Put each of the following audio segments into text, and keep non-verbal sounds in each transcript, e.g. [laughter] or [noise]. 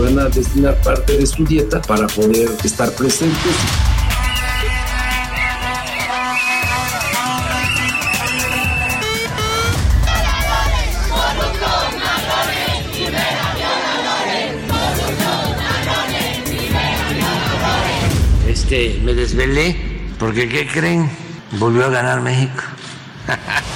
Van a destinar parte de su dieta para poder estar presentes. Este, me desvelé porque ¿qué creen? Volvió a ganar México. [laughs]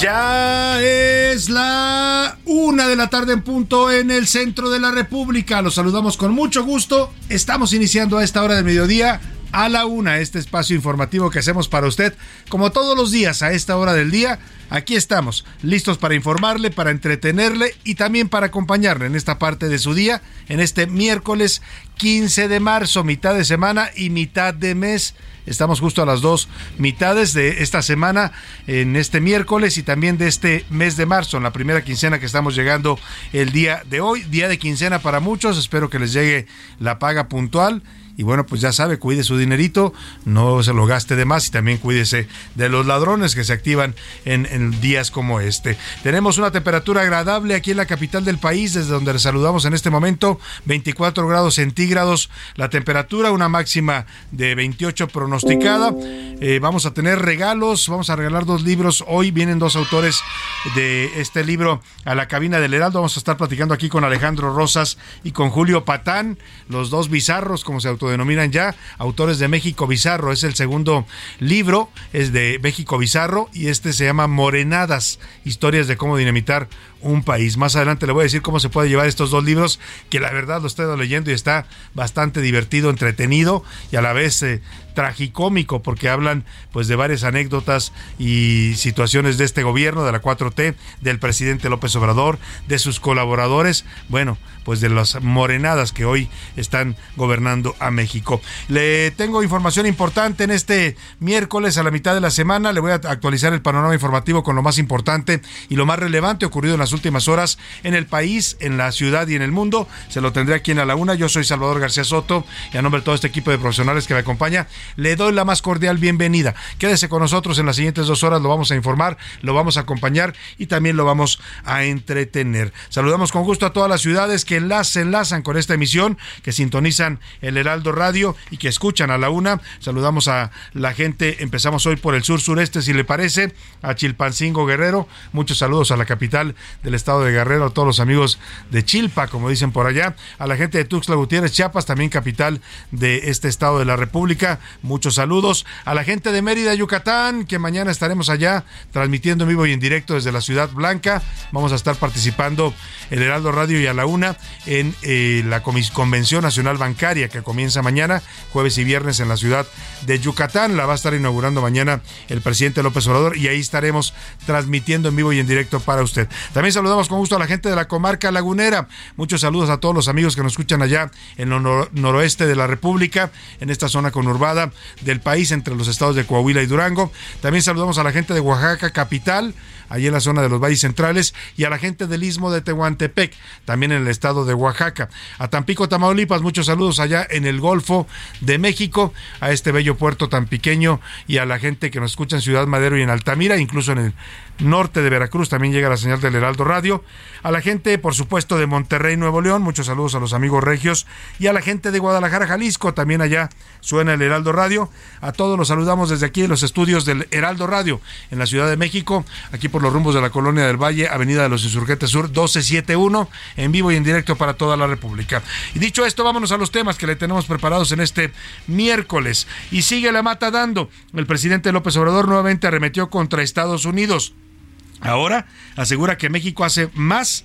Ya es la una de la tarde en punto en el centro de la República. Los saludamos con mucho gusto. Estamos iniciando a esta hora del mediodía a la una este espacio informativo que hacemos para usted como todos los días a esta hora del día. Aquí estamos, listos para informarle, para entretenerle y también para acompañarle en esta parte de su día, en este miércoles 15 de marzo, mitad de semana y mitad de mes. Estamos justo a las dos mitades de esta semana, en este miércoles y también de este mes de marzo, en la primera quincena que estamos llegando el día de hoy. Día de quincena para muchos, espero que les llegue la paga puntual. Y bueno, pues ya sabe, cuide su dinerito, no se lo gaste de más y también cuídese de los ladrones que se activan en, días como este. Tenemos una temperatura agradable aquí en la capital del país, desde donde les saludamos en este momento, 24 grados centígrados la temperatura, una máxima de 28 pronosticada. Eh, vamos a tener regalos, vamos a regalar dos libros. Hoy vienen dos autores de este libro a la cabina del Heraldo. Vamos a estar platicando aquí con Alejandro Rosas y con Julio Patán, los dos bizarros, como se autodenominan ya, autores de México Bizarro. Es el segundo libro, es de México Bizarro y este se llama Morenadas, historias de cómo dinamitar un país. Más adelante le voy a decir cómo se puede llevar estos dos libros, que la verdad lo estoy leyendo y está bastante divertido, entretenido y a la vez eh, tragicómico porque hablan pues de varias anécdotas y situaciones de este gobierno, de la 4T, del presidente López Obrador, de sus colaboradores, bueno, pues de las morenadas que hoy están gobernando a México. Le tengo información importante en este miércoles a la mitad de la semana, le voy a actualizar el panorama informativo con lo más importante y lo más relevante ocurrido en las últimas horas en el país, en la ciudad y en el mundo. Se lo tendré aquí en la una. Yo soy Salvador García Soto y a nombre de todo este equipo de profesionales que me acompaña, le doy la más cordial bienvenida. Quédese con nosotros en las siguientes dos horas, lo vamos a informar, lo vamos a acompañar y también lo vamos a entretener. Saludamos con gusto a todas las ciudades que se enlazan con esta emisión, que sintonizan el Heraldo Radio y que escuchan a la una. Saludamos a la gente, empezamos hoy por el sur sureste, si le parece, a Chilpancingo Guerrero. Muchos saludos a la capital del estado de Guerrero, a todos los amigos de Chilpa, como dicen por allá, a la gente de Tuxtla Gutiérrez, Chiapas, también capital de este estado de la República. Muchos saludos a la gente de Mérida, Yucatán, que mañana estaremos allá transmitiendo en vivo y en directo desde la Ciudad Blanca. Vamos a estar participando en Heraldo Radio y a la una en eh, la Convención Nacional Bancaria que comienza mañana, jueves y viernes en la ciudad de Yucatán. La va a estar inaugurando mañana el presidente López Obrador y ahí estaremos transmitiendo en vivo y en directo para usted. También saludamos con gusto a la gente de la comarca lagunera. Muchos saludos a todos los amigos que nos escuchan allá en el noroeste de la República, en esta zona conurbada del país entre los estados de Coahuila y Durango. También saludamos a la gente de Oaxaca capital allí en la zona de los valles centrales, y a la gente del istmo de Tehuantepec, también en el estado de Oaxaca. A Tampico, Tamaulipas, muchos saludos allá en el Golfo de México, a este bello puerto tan pequeño y a la gente que nos escucha en Ciudad Madero y en Altamira, incluso en el norte de Veracruz también llega la señal del Heraldo Radio. A la gente, por supuesto, de Monterrey, Nuevo León, muchos saludos a los amigos regios. Y a la gente de Guadalajara, Jalisco, también allá suena el Heraldo Radio. A todos los saludamos desde aquí en los estudios del Heraldo Radio en la Ciudad de México, aquí por los rumbos de la Colonia del Valle, Avenida de los Insurgentes Sur 1271, en vivo y en directo para toda la República. Y dicho esto, vámonos a los temas que le tenemos preparados en este miércoles. Y sigue la mata dando. El presidente López Obrador nuevamente arremetió contra Estados Unidos. Ahora asegura que México hace más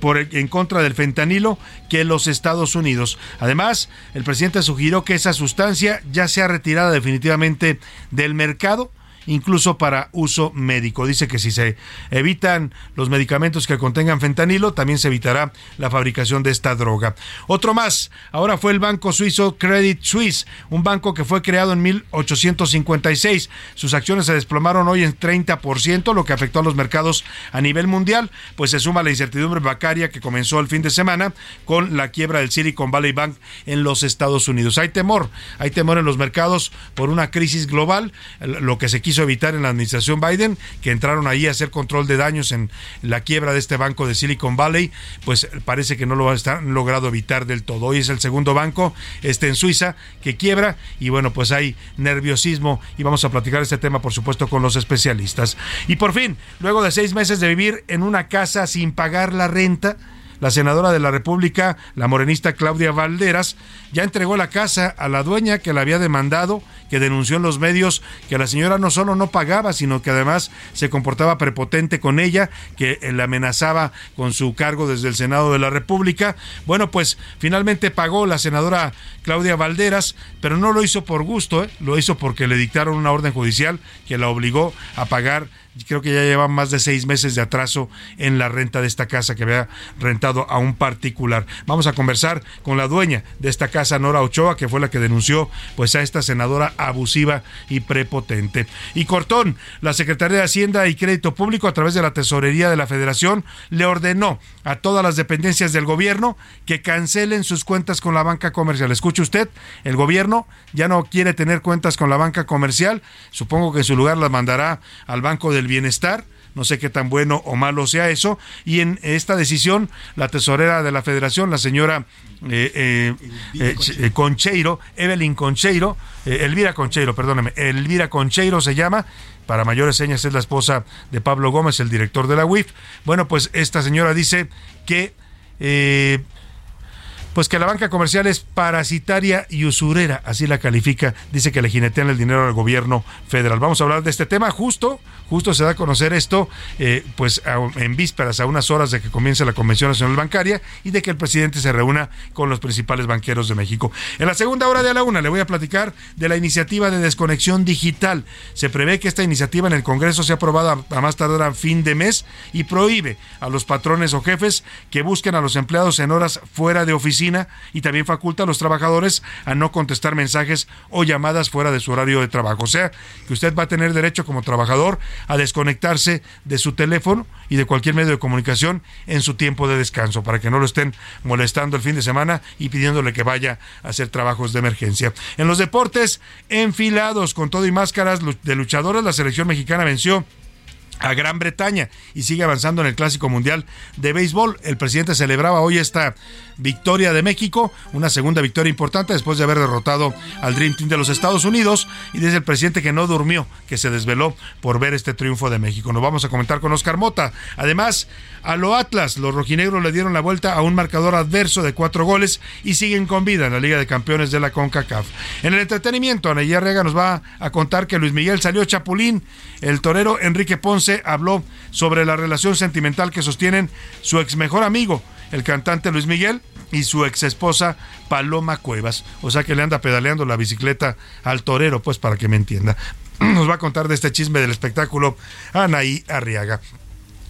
por, en contra del fentanilo que los Estados Unidos. Además, el presidente sugirió que esa sustancia ya sea retirada definitivamente del mercado incluso para uso médico. Dice que si se evitan los medicamentos que contengan fentanilo, también se evitará la fabricación de esta droga. Otro más, ahora fue el banco suizo Credit Suisse, un banco que fue creado en 1856. Sus acciones se desplomaron hoy en 30%, lo que afectó a los mercados a nivel mundial, pues se suma la incertidumbre bancaria que comenzó el fin de semana con la quiebra del Silicon Valley Bank en los Estados Unidos. Hay temor, hay temor en los mercados por una crisis global, lo que se quiso evitar en la administración Biden, que entraron ahí a hacer control de daños en la quiebra de este banco de Silicon Valley, pues parece que no lo han logrado evitar del todo. Hoy es el segundo banco, este en Suiza, que quiebra y bueno, pues hay nerviosismo y vamos a platicar este tema, por supuesto, con los especialistas. Y por fin, luego de seis meses de vivir en una casa sin pagar la renta, la senadora de la República, la morenista Claudia Valderas, ya entregó la casa a la dueña que la había demandado, que denunció en los medios que la señora no solo no pagaba, sino que además se comportaba prepotente con ella, que la amenazaba con su cargo desde el Senado de la República. Bueno, pues finalmente pagó la senadora Claudia Valderas, pero no lo hizo por gusto, ¿eh? lo hizo porque le dictaron una orden judicial que la obligó a pagar creo que ya lleva más de seis meses de atraso en la renta de esta casa que había rentado a un particular. Vamos a conversar con la dueña de esta casa, Nora Ochoa, que fue la que denunció pues a esta senadora abusiva y prepotente. Y Cortón, la Secretaría de Hacienda y Crédito Público, a través de la Tesorería de la Federación, le ordenó a todas las dependencias del gobierno que cancelen sus cuentas con la banca comercial. Escuche usted, el gobierno ya no quiere tener cuentas con la banca comercial, supongo que en su lugar las mandará al Banco del bienestar. No sé qué tan bueno o malo sea eso. Y en esta decisión, la tesorera de la federación, la señora eh, eh, eh, Concheiro, Evelyn Concheiro, Elvira Concheiro, perdóneme, Elvira Concheiro se llama, para mayores señas es la esposa de Pablo Gómez, el director de la UIF. Bueno, pues esta señora dice que pues que la banca comercial es parasitaria y usurera, así la califica, dice que le jinetean el dinero al gobierno federal. Vamos a hablar de este tema justo, justo se da a conocer esto, eh, pues en vísperas, a unas horas de que comience la Convención Nacional Bancaria y de que el presidente se reúna con los principales banqueros de México. En la segunda hora de la una le voy a platicar de la iniciativa de desconexión digital. Se prevé que esta iniciativa en el Congreso sea aprobada a más tardar a fin de mes y prohíbe a los patrones o jefes que busquen a los empleados en horas fuera de oficina y también faculta a los trabajadores a no contestar mensajes o llamadas fuera de su horario de trabajo. O sea, que usted va a tener derecho como trabajador a desconectarse de su teléfono y de cualquier medio de comunicación en su tiempo de descanso para que no lo estén molestando el fin de semana y pidiéndole que vaya a hacer trabajos de emergencia. En los deportes, enfilados con todo y máscaras de luchadores, la selección mexicana venció a Gran Bretaña y sigue avanzando en el Clásico Mundial de Béisbol. El presidente celebraba hoy esta victoria de México, una segunda victoria importante después de haber derrotado al Dream Team de los Estados Unidos y dice el presidente que no durmió, que se desveló por ver este triunfo de México. Nos vamos a comentar con Oscar Mota. Además, a lo Atlas, los rojinegros le dieron la vuelta a un marcador adverso de cuatro goles y siguen con vida en la Liga de Campeones de la CONCACAF. En el entretenimiento, Ana Rega nos va a contar que Luis Miguel salió chapulín. El torero Enrique Ponce habló sobre la relación sentimental que sostienen su ex mejor amigo, el cantante Luis Miguel y su ex esposa Paloma Cuevas. O sea que le anda pedaleando la bicicleta al torero, pues para que me entienda. [clears throat] Nos va a contar de este chisme del espectáculo Anaí Arriaga.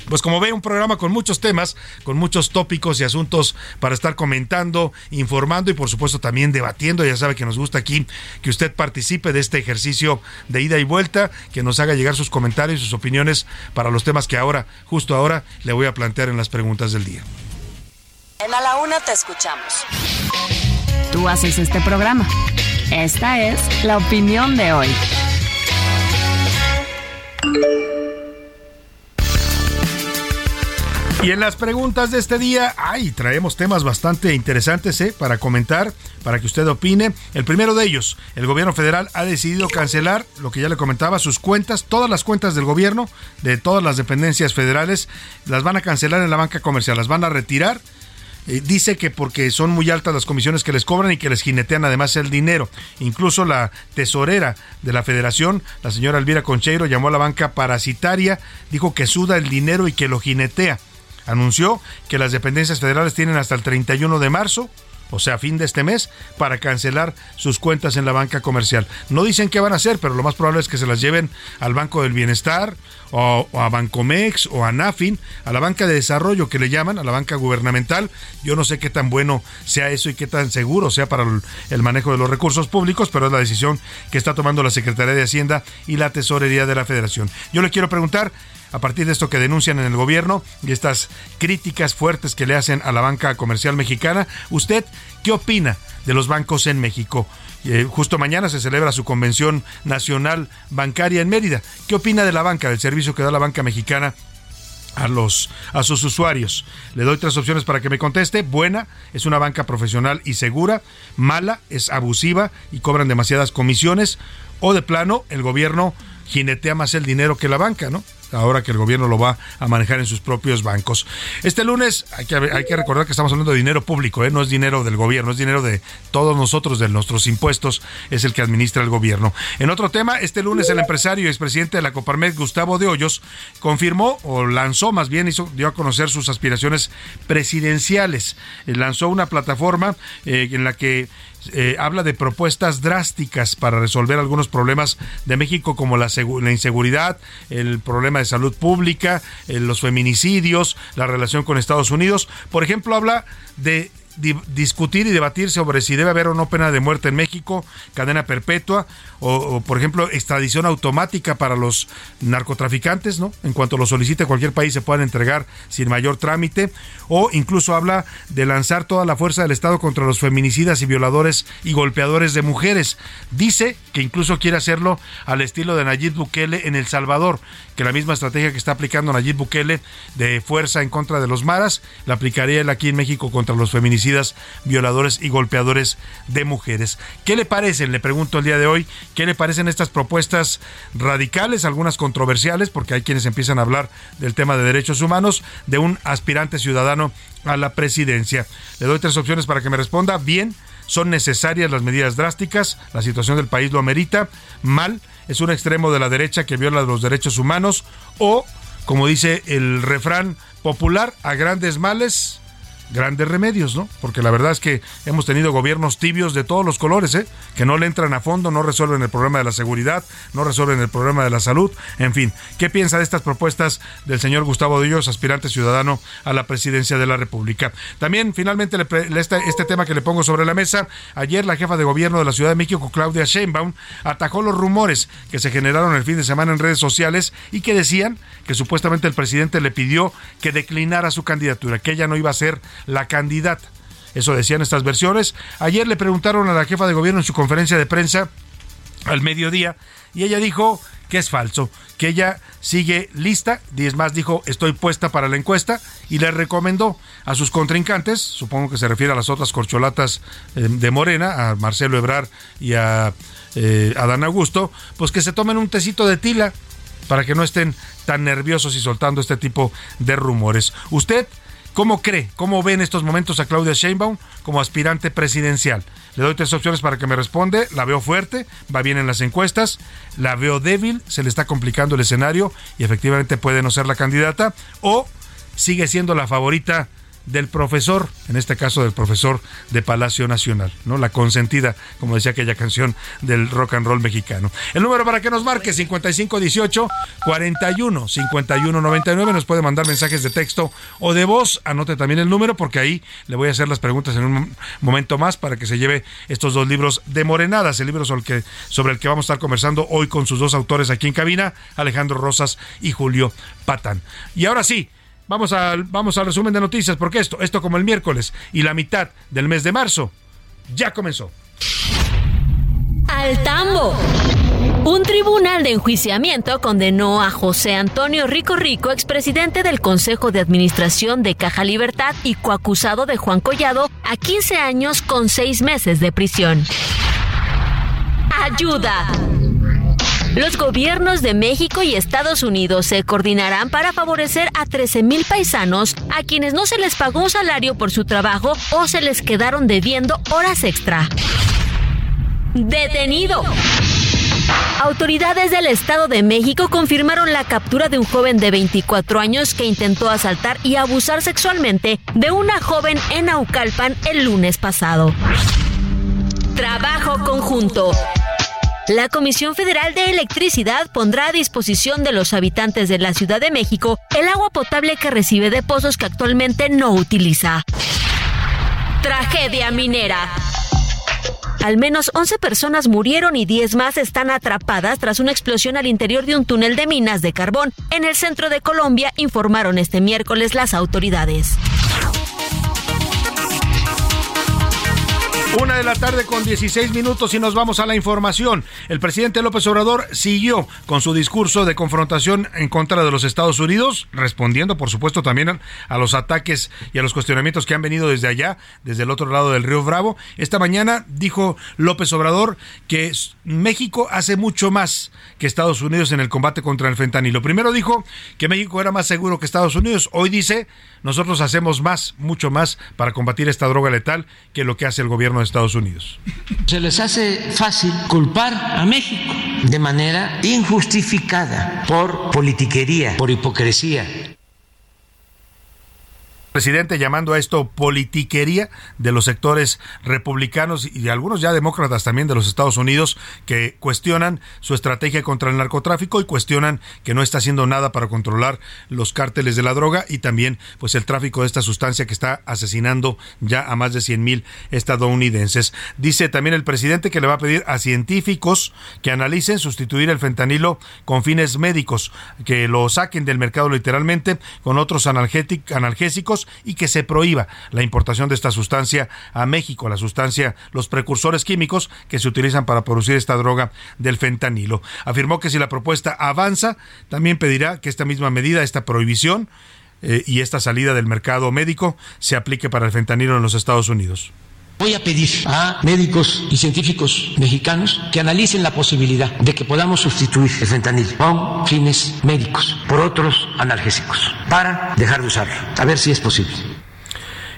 Pues como ve, un programa con muchos temas, con muchos tópicos y asuntos para estar comentando, informando y por supuesto también debatiendo. Ya sabe que nos gusta aquí que usted participe de este ejercicio de ida y vuelta, que nos haga llegar sus comentarios, sus opiniones para los temas que ahora, justo ahora, le voy a plantear en las preguntas del día. En A la Una te escuchamos. Tú haces este programa. Esta es la opinión de hoy. Y en las preguntas de este día, ay, traemos temas bastante interesantes ¿eh? para comentar, para que usted opine. El primero de ellos, el gobierno federal ha decidido cancelar, lo que ya le comentaba, sus cuentas, todas las cuentas del gobierno, de todas las dependencias federales, las van a cancelar en la banca comercial, las van a retirar. Eh, dice que porque son muy altas las comisiones que les cobran y que les jinetean además el dinero. Incluso la tesorera de la federación, la señora Elvira Concheiro, llamó a la banca parasitaria, dijo que suda el dinero y que lo jinetea anunció que las dependencias federales tienen hasta el 31 de marzo o sea, fin de este mes, para cancelar sus cuentas en la banca comercial. No dicen qué van a hacer, pero lo más probable es que se las lleven al Banco del Bienestar, o, a Bancomex, o a Nafin, a la banca de desarrollo que le llaman, a la banca gubernamental. Yo no sé qué tan bueno sea eso y qué tan seguro sea para el manejo de los recursos públicos, pero es la decisión que está tomando la Secretaría de Hacienda y la Tesorería de la Federación. Yo le quiero preguntar, a partir de esto que denuncian en el gobierno y estas críticas fuertes que le hacen a la banca comercial mexicana. ¿Usted qué opina de los bancos en México? Eh, justo mañana se celebra su convención nacional bancaria en Mérida. ¿Qué opina de la banca, del servicio que da la banca mexicana a los a sus usuarios. Le doy tres opciones para que me conteste. Buena, es una banca profesional y segura. Mala, es abusiva y cobran demasiadas comisiones. O de plano, el gobierno jinetea más el dinero que la banca, ¿no? Ahora que el gobierno lo va a manejar en sus propios bancos. Este lunes hay que, hay que recordar que estamos hablando de dinero público, ¿eh? no es dinero del gobierno, es dinero de todos nosotros, de nuestros impuestos, es el que administra el gobierno. En otro tema, este lunes el empresario y expresidente de la Coparmex, Gustavo de Hoyos, confirmó o lanzó más bien, hizo, dio a conocer sus aspiraciones presidenciales. Eh, lanzó una plataforma eh, en la que eh, habla de propuestas drásticas para resolver algunos problemas de México como la, la inseguridad, el problema de salud pública, eh, los feminicidios, la relación con Estados Unidos. Por ejemplo, habla de discutir y debatir sobre si debe haber o no pena de muerte en México, cadena perpetua, o, por ejemplo extradición automática para los narcotraficantes, ¿no? En cuanto lo solicite cualquier país se puedan entregar sin mayor trámite, o incluso habla de lanzar toda la fuerza del Estado contra los feminicidas y violadores y golpeadores de mujeres. Dice que incluso quiere hacerlo al estilo de Nayib Bukele en El Salvador, que la misma estrategia que está aplicando Nayib Bukele de fuerza en contra de los maras, la aplicaría él aquí en México contra los feminicidas, violadores y golpeadores de mujeres. ¿Qué le parecen? Le pregunto el día de hoy, ¿qué le parecen estas propuestas radicales, algunas controversiales, porque hay quienes empiezan a hablar del tema de derechos humanos, de un aspirante ciudadano a la presidencia? Le doy tres opciones para que me responda. Bien, son necesarias las medidas drásticas, la situación del país lo amerita. Mal, es un extremo de la derecha que viola los derechos humanos o, como dice el refrán popular, a grandes males grandes remedios, ¿no? Porque la verdad es que hemos tenido gobiernos tibios de todos los colores, ¿eh? Que no le entran a fondo, no resuelven el problema de la seguridad, no resuelven el problema de la salud, en fin. ¿Qué piensa de estas propuestas del señor Gustavo Díaz, aspirante ciudadano a la presidencia de la República? También, finalmente, este, este tema que le pongo sobre la mesa, ayer la jefa de gobierno de la Ciudad de México, Claudia Sheinbaum, atajó los rumores que se generaron el fin de semana en redes sociales y que decían que supuestamente el presidente le pidió que declinara su candidatura, que ella no iba a ser la candidata. Eso decían estas versiones. Ayer le preguntaron a la jefa de gobierno en su conferencia de prensa al mediodía y ella dijo que es falso, que ella sigue lista, y es más, dijo, estoy puesta para la encuesta, y le recomendó a sus contrincantes, supongo que se refiere a las otras corcholatas eh, de Morena, a Marcelo Ebrar y a eh, Adán Augusto, pues que se tomen un tecito de tila para que no estén tan nerviosos y soltando este tipo de rumores. ¿Usted ¿Cómo cree, cómo ve en estos momentos a Claudia Sheinbaum como aspirante presidencial? Le doy tres opciones para que me responde. La veo fuerte, va bien en las encuestas. La veo débil, se le está complicando el escenario y efectivamente puede no ser la candidata. O sigue siendo la favorita del profesor, en este caso del profesor de Palacio Nacional, ¿no? La consentida, como decía aquella canción del rock and roll mexicano. El número para que nos marque 5518 41 51 99 nos puede mandar mensajes de texto o de voz. Anote también el número porque ahí le voy a hacer las preguntas en un momento más para que se lleve estos dos libros de Morenadas, el libro sobre el que, sobre el que vamos a estar conversando hoy con sus dos autores aquí en cabina, Alejandro Rosas y Julio Patán. Y ahora sí, vamos al, vamos al resumen de noticias porque esto, esto como el miércoles y la mitad del mes de marzo ya comenzó. Al tambo. Un tribunal de enjuiciamiento condenó a José Antonio Rico Rico, expresidente del Consejo de Administración de Caja Libertad y coacusado de Juan Collado, a 15 años con 6 meses de prisión. Ayuda. Los gobiernos de México y Estados Unidos se coordinarán para favorecer a 13.000 paisanos a quienes no se les pagó un salario por su trabajo o se les quedaron debiendo horas extra. Detenido. Autoridades del Estado de México confirmaron la captura de un joven de 24 años que intentó asaltar y abusar sexualmente de una joven en Naucalpan el lunes pasado. Trabajo conjunto. La Comisión Federal de Electricidad pondrá a disposición de los habitantes de la Ciudad de México el agua potable que recibe de pozos que actualmente no utiliza. Tragedia minera. Al menos 11 personas murieron y 10 más están atrapadas tras una explosión al interior de un túnel de minas de carbón en el centro de Colombia, informaron este miércoles las autoridades. Una de la tarde con 16 minutos y nos vamos a la información. El presidente López Obrador siguió con su discurso de confrontación en contra de los Estados Unidos, respondiendo por supuesto también a los ataques y a los cuestionamientos que han venido desde allá, desde el otro lado del río Bravo. Esta mañana dijo López Obrador que México hace mucho más que Estados Unidos en el combate contra el fentanilo. Primero dijo que México era más seguro que Estados Unidos. Hoy dice nosotros hacemos más, mucho más para combatir esta droga letal que lo que hace el gobierno de Estados Unidos. Se les hace fácil culpar a México de manera injustificada por politiquería, por hipocresía presidente llamando a esto politiquería de los sectores republicanos y algunos ya demócratas también de los Estados Unidos que cuestionan su estrategia contra el narcotráfico y cuestionan que no está haciendo nada para controlar los cárteles de la droga y también pues el tráfico de esta sustancia que está asesinando ya a más de 100 mil estadounidenses. Dice también el presidente que le va a pedir a científicos que analicen sustituir el fentanilo con fines médicos, que lo saquen del mercado literalmente con otros analgésicos y que se prohíba la importación de esta sustancia a México, la sustancia, los precursores químicos que se utilizan para producir esta droga del fentanilo. Afirmó que si la propuesta avanza, también pedirá que esta misma medida, esta prohibición eh, y esta salida del mercado médico se aplique para el fentanilo en los Estados Unidos. Voy a pedir a médicos y científicos mexicanos que analicen la posibilidad de que podamos sustituir el fentanil con fines médicos por otros analgésicos para dejar de usarlo. A ver si es posible.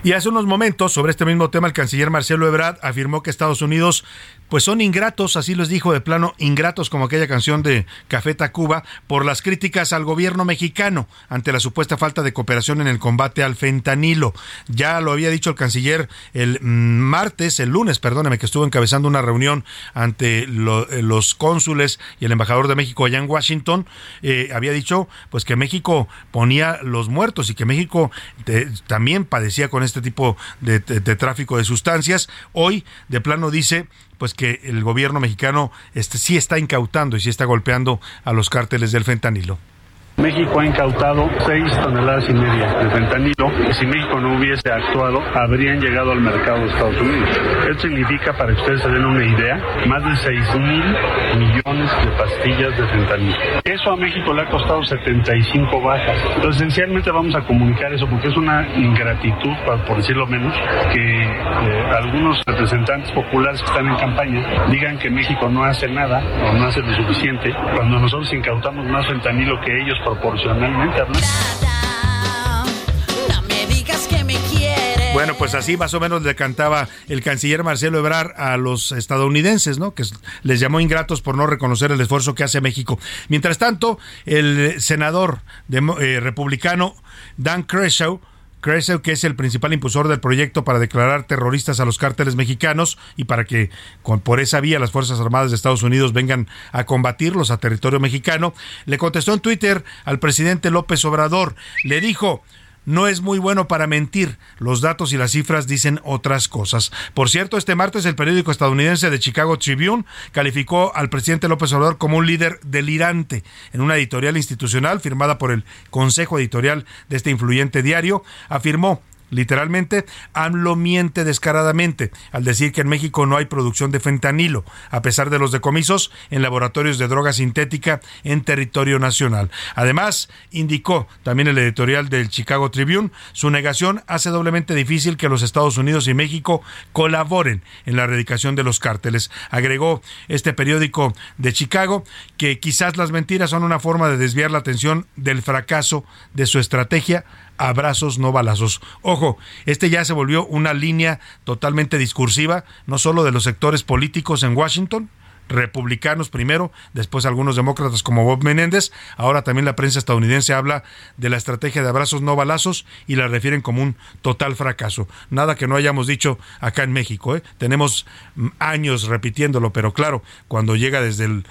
Y hace unos momentos, sobre este mismo tema, el canciller Marcelo Ebrard afirmó que Estados Unidos pues son ingratos, así les dijo de plano, ingratos como aquella canción de Café Tacuba, por las críticas al gobierno mexicano ante la supuesta falta de cooperación en el combate al fentanilo. Ya lo había dicho el canciller el martes, el lunes, perdóneme, que estuvo encabezando una reunión ante eh, los cónsules y el embajador de México allá en Washington, eh, había dicho pues que México ponía los muertos y que México eh, también padecía con este tipo de tráfico de sustancias. Hoy de plano dice pues que el gobierno mexicano este, sí está incautando y sí está golpeando a los cárteles del fentanilo. México ha incautado 6 toneladas y media de fentanilo que si México no hubiese actuado habrían llegado al mercado de Estados Unidos. Esto significa, para que ustedes se den una idea, más de 6 mil millones de pastillas de fentanilo. Eso a México le ha costado 75 bajas. Entonces, esencialmente vamos a comunicar eso porque es una ingratitud, por decirlo menos, que eh, algunos representantes populares que están en campaña digan que México no hace nada o no hace lo suficiente cuando nosotros incautamos más fentanilo que ellos proporcionalmente Bueno, pues así más o menos le cantaba el canciller Marcelo Ebrard a los estadounidenses, ¿no? Que les llamó ingratos por no reconocer el esfuerzo que hace México. Mientras tanto, el senador de, eh, republicano Dan Crenshaw Kressel, que es el principal impulsor del proyecto para declarar terroristas a los cárteles mexicanos y para que con, por esa vía las Fuerzas Armadas de Estados Unidos vengan a combatirlos a territorio mexicano, le contestó en Twitter al presidente López Obrador. Le dijo, no es muy bueno para mentir. Los datos y las cifras dicen otras cosas. Por cierto, este martes el periódico estadounidense de Chicago Tribune calificó al presidente López Obrador como un líder delirante en una editorial institucional firmada por el Consejo Editorial de este influyente diario. Afirmó Literalmente, AMLO miente descaradamente al decir que en México no hay producción de fentanilo, a pesar de los decomisos en laboratorios de droga sintética en territorio nacional. Además, indicó también el editorial del Chicago Tribune, su negación hace doblemente difícil que los Estados Unidos y México colaboren en la erradicación de los cárteles. Agregó este periódico de Chicago que quizás las mentiras son una forma de desviar la atención del fracaso de su estrategia abrazos, no balazos. Ojo, este ya se volvió una línea totalmente discursiva, no solo de los sectores políticos en Washington, republicanos primero, después algunos demócratas como Bob Menéndez. Ahora también la prensa estadounidense habla de la estrategia de abrazos no balazos y la refieren como un total fracaso. Nada que no hayamos dicho acá en México. ¿eh? Tenemos mm, años repitiéndolo, pero claro, cuando llega desde el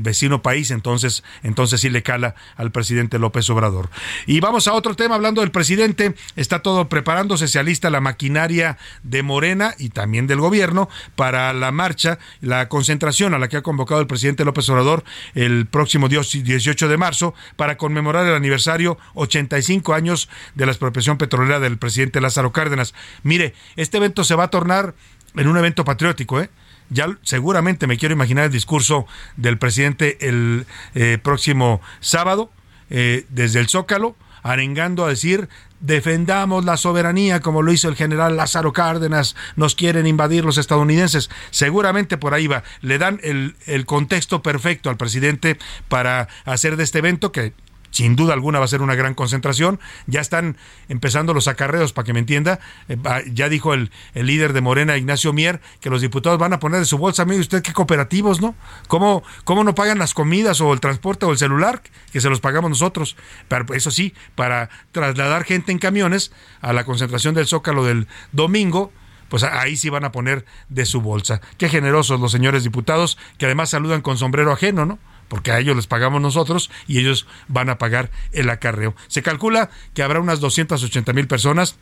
vecino país, entonces, entonces sí le cala al presidente López Obrador. Y vamos a otro tema, hablando del presidente, está todo preparándose, se alista la maquinaria de Morena y también del gobierno para la marcha, la concentración a la que ha convocado el presidente López Obrador el próximo 18 de marzo para conmemorar el aniversario 85 años de la expropiación petrolera del presidente Lázaro Cárdenas. Mire, este evento se va a tornar en un evento patriótico, ¿eh? ya seguramente me quiero imaginar el discurso del presidente el eh, próximo sábado eh, desde el Zócalo, arengando a decir defendamos la soberanía como lo hizo el general Lázaro Cárdenas, nos quieren invadir los estadounidenses. Seguramente por ahí va. Le dan el, el contexto perfecto al presidente para hacer de este evento que sin duda alguna va a ser una gran concentración. Ya están empezando los acarreos, para que me entienda. Eh, ya dijo el, líder de Morena, Ignacio Mier, que los diputados van a poner de su bolsa. Mire usted qué cooperativos, ¿no? ¿Cómo, ¿Cómo no pagan las comidas o el transporte o el celular? Que se los pagamos nosotros. Pero eso sí, para trasladar gente en camiones a la concentración del Zócalo del domingo, pues ahí sí van a poner de su bolsa. Qué generosos los señores diputados, que además saludan con sombrero ajeno, ¿no? Porque a ellos les pagamos nosotros y ellos van a pagar el acarreo. Se calcula que habrá unas 280 mil personas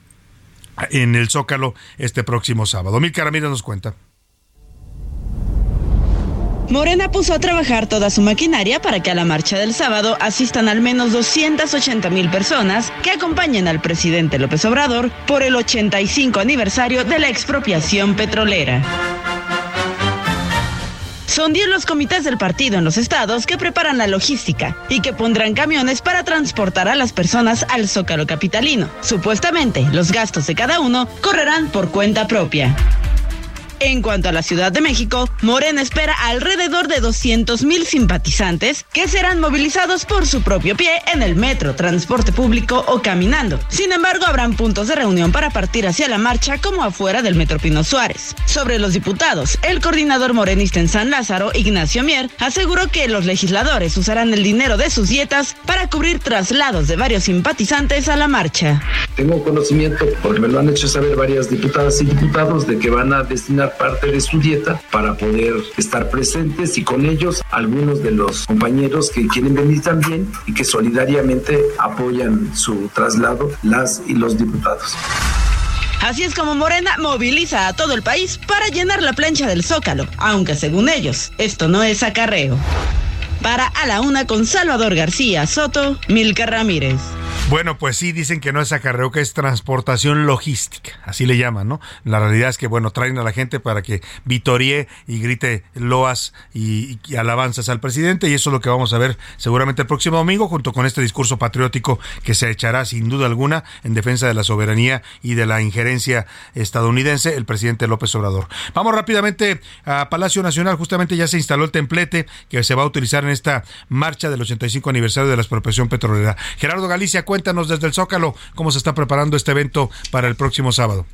en el Zócalo este próximo sábado. Mil Ramírez nos cuenta. Morena puso a trabajar toda su maquinaria para que a la marcha del sábado asistan al menos 280 mil personas que acompañen al presidente López Obrador por el 85 aniversario de la expropiación petrolera. Son 10 los comités del partido en los estados que preparan la logística y que pondrán camiones para transportar a las personas al Zócalo Capitalino. Supuestamente, los gastos de cada uno correrán por cuenta propia. En cuanto a la Ciudad de México, Morena espera alrededor de 200 mil simpatizantes que serán movilizados por su propio pie en el metro, transporte público o caminando. Sin embargo, habrán puntos de reunión para partir hacia la marcha como afuera del Metro Pino Suárez. Sobre los diputados, el coordinador morenista en San Lázaro, Ignacio Mier, aseguró que los legisladores usarán el dinero de sus dietas para cubrir traslados de varios simpatizantes a la marcha. Tengo conocimiento, porque me lo han hecho saber varias diputadas y diputados, de que van a destinar parte de su dieta para poder estar presentes y con ellos algunos de los compañeros que quieren venir también y que solidariamente apoyan su traslado, las y los diputados. Así es como Morena moviliza a todo el país para llenar la plancha del Zócalo, aunque según ellos, esto no es acarreo. Para A la Una con Salvador García Soto, Milka Ramírez. Bueno, pues sí, dicen que no es acarreo, que es transportación logística, así le llaman, ¿no? La realidad es que, bueno, traen a la gente para que vitorie y grite loas y, alabanzas al presidente, y eso es lo que vamos a ver seguramente el próximo domingo, junto con este discurso patriótico que se echará sin duda alguna en defensa de la soberanía y de la injerencia estadounidense, el presidente López Obrador. Vamos rápidamente a Palacio Nacional, justamente ya se instaló el templete que se va a utilizar en esta marcha del 85 aniversario de la expropiación petrolera. Gerardo Galicia, Cuéntanos desde el Zócalo cómo se está preparando este evento para el próximo sábado.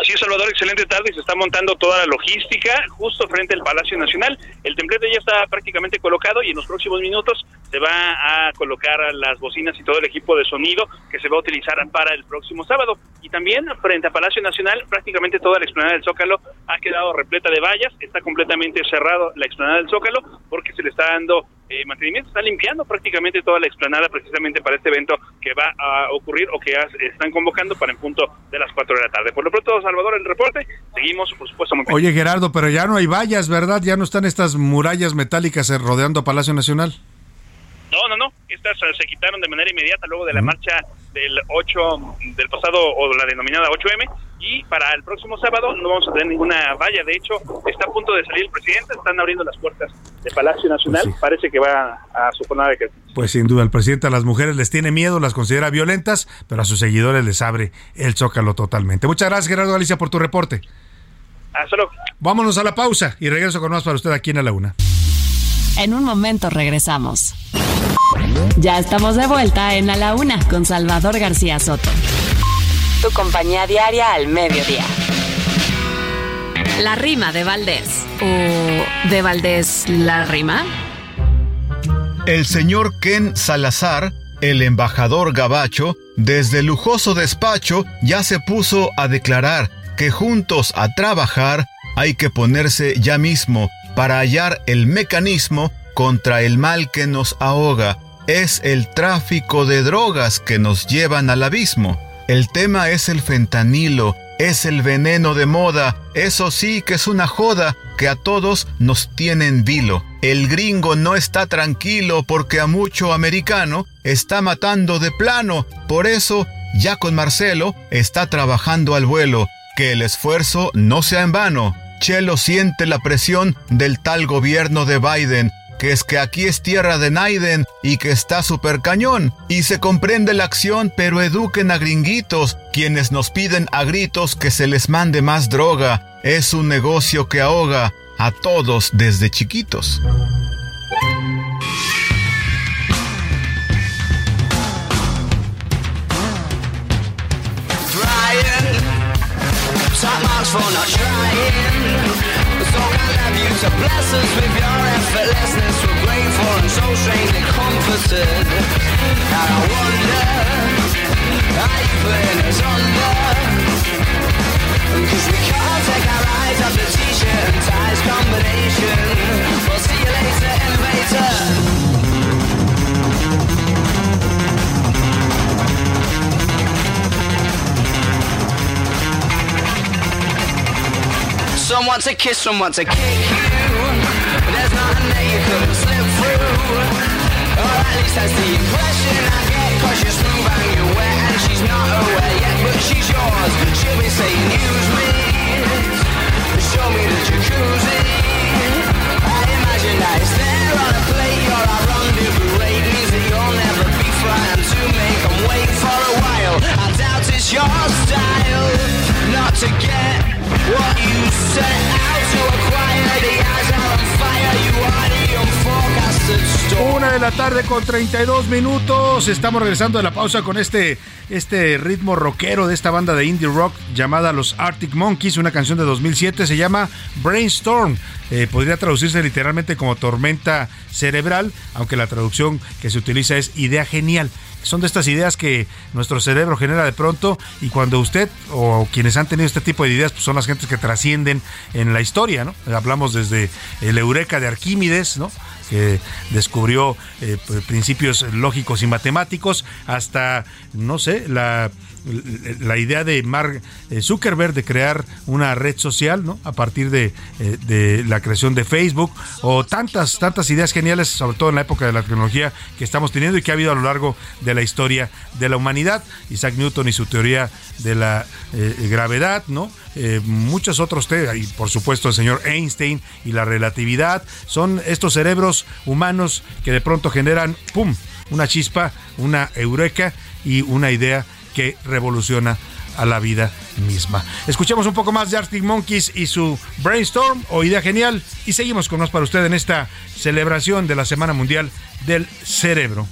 Así es, Salvador, excelente tarde. Se está montando toda la logística justo frente al Palacio Nacional. El templete ya está prácticamente colocado y en los próximos minutos se va a colocar las bocinas y todo el equipo de sonido que se va a utilizar para el próximo sábado. Y también frente al Palacio Nacional, prácticamente toda la explanada del Zócalo ha quedado repleta de vallas. Está completamente cerrado la explanada del Zócalo porque se le está dando eh, mantenimiento, está limpiando prácticamente toda la explanada precisamente para este evento que va a ocurrir o que están convocando para en punto de las 4 de la tarde. Por lo pronto, Salvador, el reporte, seguimos, por supuesto, muy Oye, Gerardo, pero ya no hay vallas, ¿verdad? Ya no están estas murallas metálicas rodeando Palacio Nacional. No, no, no. Estas eh, se quitaron de manera inmediata luego de la marcha del 8 del pasado o la denominada 8M y para el próximo sábado no vamos a tener ninguna valla. De hecho, está a punto de salir el presidente, están abriendo las puertas del Palacio Nacional. Pues Parece que va a su jornada de que Pues sin duda, el presidente a las mujeres les tiene miedo, las considera violentas, pero a sus seguidores les abre el zócalo totalmente. Muchas gracias, Gerardo Galicia, por tu reporte. Hasta luego. Vámonos a la pausa y regreso con más para usted aquí en A la Una. En un momento regresamos. Ya estamos de vuelta en A la Una con Salvador García Soto. Tu compañía diaria al mediodía. La rima de Valdés. ¿O de Valdés la rima? El señor Ken Salazar, el embajador gabacho, desde el lujoso despacho ya se puso a declarar que juntos a trabajar hay que ponerse ya mismo para hallar el mecanismo contra el mal que nos ahoga. Es el tráfico de drogas que nos llevan al abismo. El tema es el fentanilo, es el veneno de moda, eso sí que es una joda que a todos nos tienen vilo. El gringo no está tranquilo porque a mucho americano está matando de plano, por eso ya con Marcelo está trabajando al vuelo, que el esfuerzo no sea en vano. Chelo siente la presión del tal gobierno de Biden, que es que aquí es tierra de Naiden y que está super cañón. Y se comprende la acción, pero eduquen a gringuitos, quienes nos piden a gritos que se les mande más droga. Es un negocio que ahoga a todos desde chiquitos. To bless us with your effortlessness. We're grateful and so strangely comforted. And I wonder how you putting us under. Cause we can't take our eyes off the t-shirt and ties combination. We'll see you later, innovator. Some want to kiss, some want to kick you. There's nothing that you couldn't slip through. Or at least that's the impression I get. Cause you're smooth and you're wet and she's not aware yet. But she's yours. She'll be saying, use me. Show me the jacuzzi. I imagine that it's there on a plate. You're our rendezvous rate. Means that you'll never be frightened to make them wait for a while. I doubt it's your style not to get Una de la tarde con 32 minutos. Estamos regresando de la pausa con este, este ritmo rockero de esta banda de indie rock llamada Los Arctic Monkeys. Una canción de 2007 se llama Brainstorm. Eh, podría traducirse literalmente como tormenta cerebral, aunque la traducción que se utiliza es idea genial son de estas ideas que nuestro cerebro genera de pronto y cuando usted o quienes han tenido este tipo de ideas pues son las gentes que trascienden en la historia, ¿no? Hablamos desde el Eureka de Arquímedes, ¿no? Que descubrió eh, principios lógicos y matemáticos, hasta, no sé, la la idea de Mark Zuckerberg de crear una red social, ¿no? A partir de, eh, de, la creación de Facebook o tantas, tantas ideas geniales, sobre todo en la época de la tecnología que estamos teniendo y que ha habido a lo largo de la historia de la humanidad. Isaac Newton y su teoría de la eh, gravedad, ¿no? Muchos otros temas, y por supuesto el señor Einstein y la relatividad, son estos cerebros humanos que de pronto generan, ¡pum!, una chispa, una eureka y una idea que revoluciona a la vida misma. Escuchemos un poco más de Arctic Monkeys y su Brainstorm o Idea Genial y seguimos con más para usted en esta celebración de la Semana Mundial del Cerebro.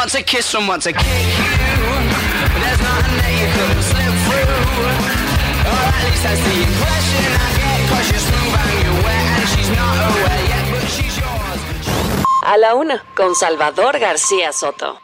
Someone to kiss, someone to kick you. There's nothing that you couldn't slip through. Or at least that's the impression I get. Cause you're smooth and you're wet and she's not aware yet, but she's yours. A la una, con Salvador García Soto.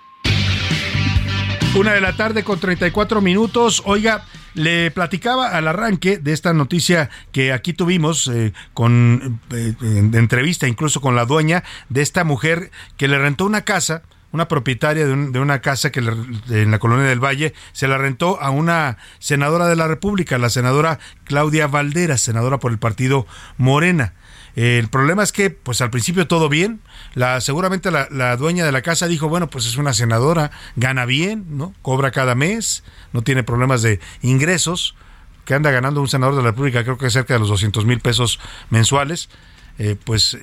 Una de la tarde con 34 minutos. Oiga, le platicaba al arranque de esta noticia que aquí tuvimos eh, con eh, de entrevista incluso con la dueña de esta mujer que le rentó una casa una propietaria de, un- de una casa que en la colonia del Valle se la rentó a una senadora de la República, la senadora Claudia Valderas, senadora por el partido Morena. El problema es que, pues al principio todo bien. La, seguramente la, la dueña de la casa dijo, bueno, pues es una senadora, gana bien, ¿no? Cobra cada mes, no tiene problemas de ingresos, que anda ganando un senador de la República, creo que cerca de los 200 mil pesos mensuales. Eh, pues,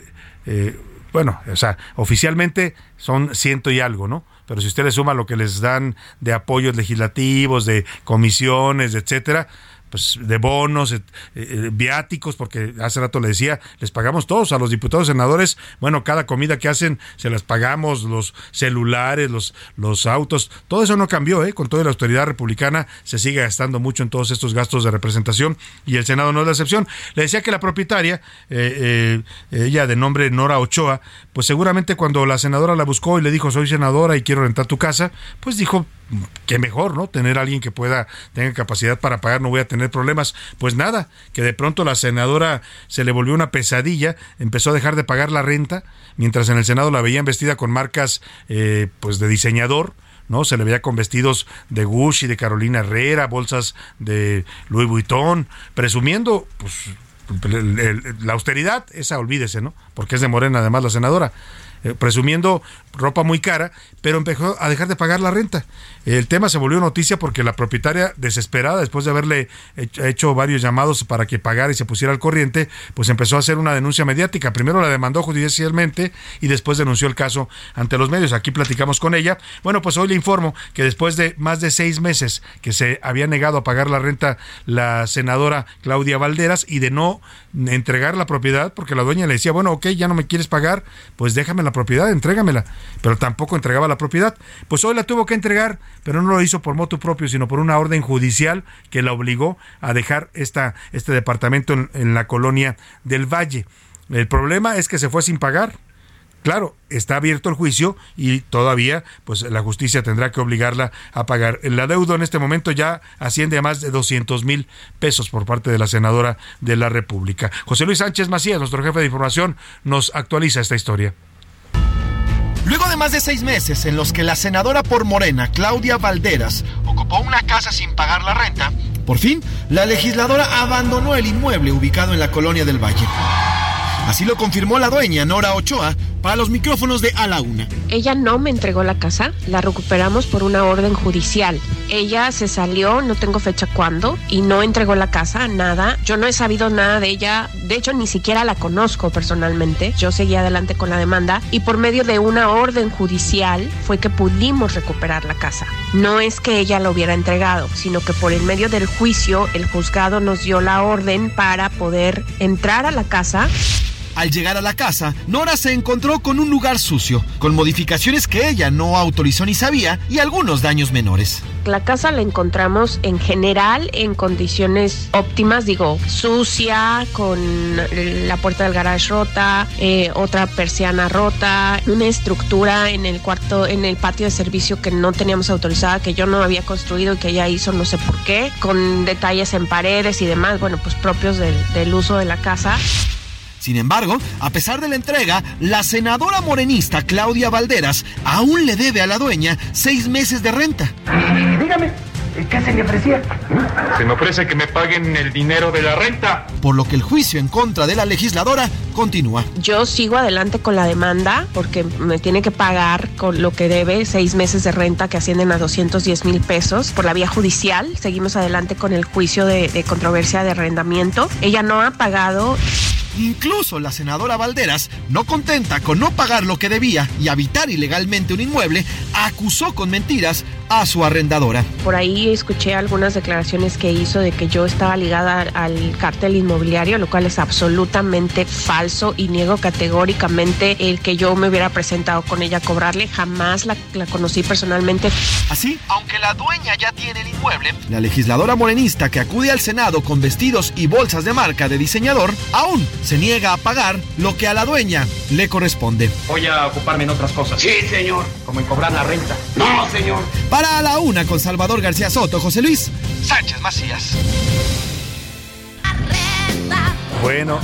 eh, bueno, o sea, oficialmente son ciento y algo, ¿no? Pero si usted le suma lo que les dan de apoyos legislativos, de comisiones, etcétera, pues de bonos, eh, eh, viáticos, porque hace rato le decía, les pagamos todos a los diputados senadores, bueno, cada comida que hacen se las pagamos, los celulares, los, los autos, todo eso no cambió, ¿eh? con toda la autoridad republicana se sigue gastando mucho en todos estos gastos de representación y el Senado no es la excepción. Le decía que la propietaria, eh, eh, ella de nombre Nora Ochoa, pues seguramente cuando la senadora la buscó y le dijo, soy senadora y quiero rentar tu casa, pues dijo, que mejor, ¿no? Tener a alguien que pueda, tenga capacidad para pagar, no voy a tener problemas. Pues nada, que de pronto la senadora se le volvió una pesadilla, empezó a dejar de pagar la renta, mientras en el Senado la veían vestida con marcas, eh, pues de diseñador, ¿no? Se le veía con vestidos de Gucci, de Carolina Herrera, bolsas de Louis Vuitton, presumiendo, pues, la austeridad, esa olvídese, ¿no? Porque es de Morena además la senadora. eh, presumiendo ropa muy cara, pero empezó a dejar de pagar la renta. El tema se volvió noticia porque la propietaria, desesperada, después de haberle hecho, varios llamados para que pagara y se pusiera al corriente, pues empezó a hacer una denuncia mediática. Primero la demandó judicialmente y después denunció el caso ante los medios. Aquí platicamos con ella. Bueno, pues hoy le informo que después de más de seis meses que se había negado a pagar la renta la senadora Claudia Valderas y de no entregar la propiedad, porque la dueña le decía, bueno, ok, ya no me quieres pagar, pues déjame la propiedad, entrégamela. Pero tampoco entregaba la propiedad. Pues hoy la tuvo que entregar, pero no lo hizo por motu propio, sino por una orden judicial que la obligó a dejar esta, este departamento en, en la colonia del Valle. El problema es que se fue sin pagar. Claro, está abierto el juicio y todavía pues la justicia tendrá que obligarla a pagar. El adeudo en este momento ya asciende a más de 200 mil pesos por parte de la senadora de la República. José Luis Sánchez Macías, nuestro jefe de información, nos actualiza esta historia. Luego de más de seis meses en los que la senadora por Morena, Claudia Valderas, ocupó una casa sin pagar la renta, por fin, la legisladora abandonó el inmueble ubicado en la colonia del Valle. Así lo confirmó la dueña, Nora Ochoa, para los micrófonos de A la Una. Ella no me entregó la casa, la recuperamos por una orden judicial. Ella se salió, no tengo fecha cuándo, y no entregó la casa, nada. Yo no he sabido nada de ella, de hecho ni siquiera la conozco personalmente. Yo seguí adelante con la demanda y por medio de una orden judicial fue que pudimos recuperar la casa. No es que ella la hubiera entregado, sino que por el medio del juicio el juzgado nos dio la orden para poder entrar a la casa Al llegar a la casa, Nora se encontró con un lugar sucio, con modificaciones que ella no autorizó ni sabía y algunos daños menores. La casa la encontramos en general en condiciones óptimas, digo, sucia, con la puerta del garage rota, eh, otra persiana rota, una estructura en el cuarto, en el patio de servicio que no teníamos autorizada, que yo no había construido y que ella hizo no sé por qué, con detalles en paredes y demás, bueno, pues propios del, del uso de la casa. Sin embargo, a pesar de la entrega, la senadora morenista Claudia Valderas aún le debe a la dueña seis meses de renta. Dígame, ¿qué se le ofrecía? Se me ofrece que me paguen el dinero de la renta. Por lo que el juicio en contra de la legisladora continúa. Yo sigo adelante con la demanda porque me tiene que pagar con lo que debe, seis meses de renta que ascienden a 210 mil pesos por la vía judicial. Seguimos adelante con el juicio de, de controversia de arrendamiento. Ella no ha pagado. Incluso la senadora Valderas, no contenta con no pagar lo que debía y habitar ilegalmente un inmueble, acusó con mentiras a su arrendadora. Por ahí escuché algunas declaraciones que hizo de que yo estaba ligada al cártel inmobiliario, lo cual es absolutamente falso y niego categóricamente el que yo me hubiera presentado con ella a cobrarle. Jamás la, la conocí personalmente. Así, aunque la dueña ya tiene el inmueble, la legisladora morenista que acude al Senado con vestidos y bolsas de marca de diseñador aún se niega a pagar lo que a la dueña le corresponde. Voy a ocuparme en otras cosas. Sí, señor. Como en cobrar la renta. No, señor. Para la una con Salvador García Soto, José Luis Sánchez Macías. Bueno.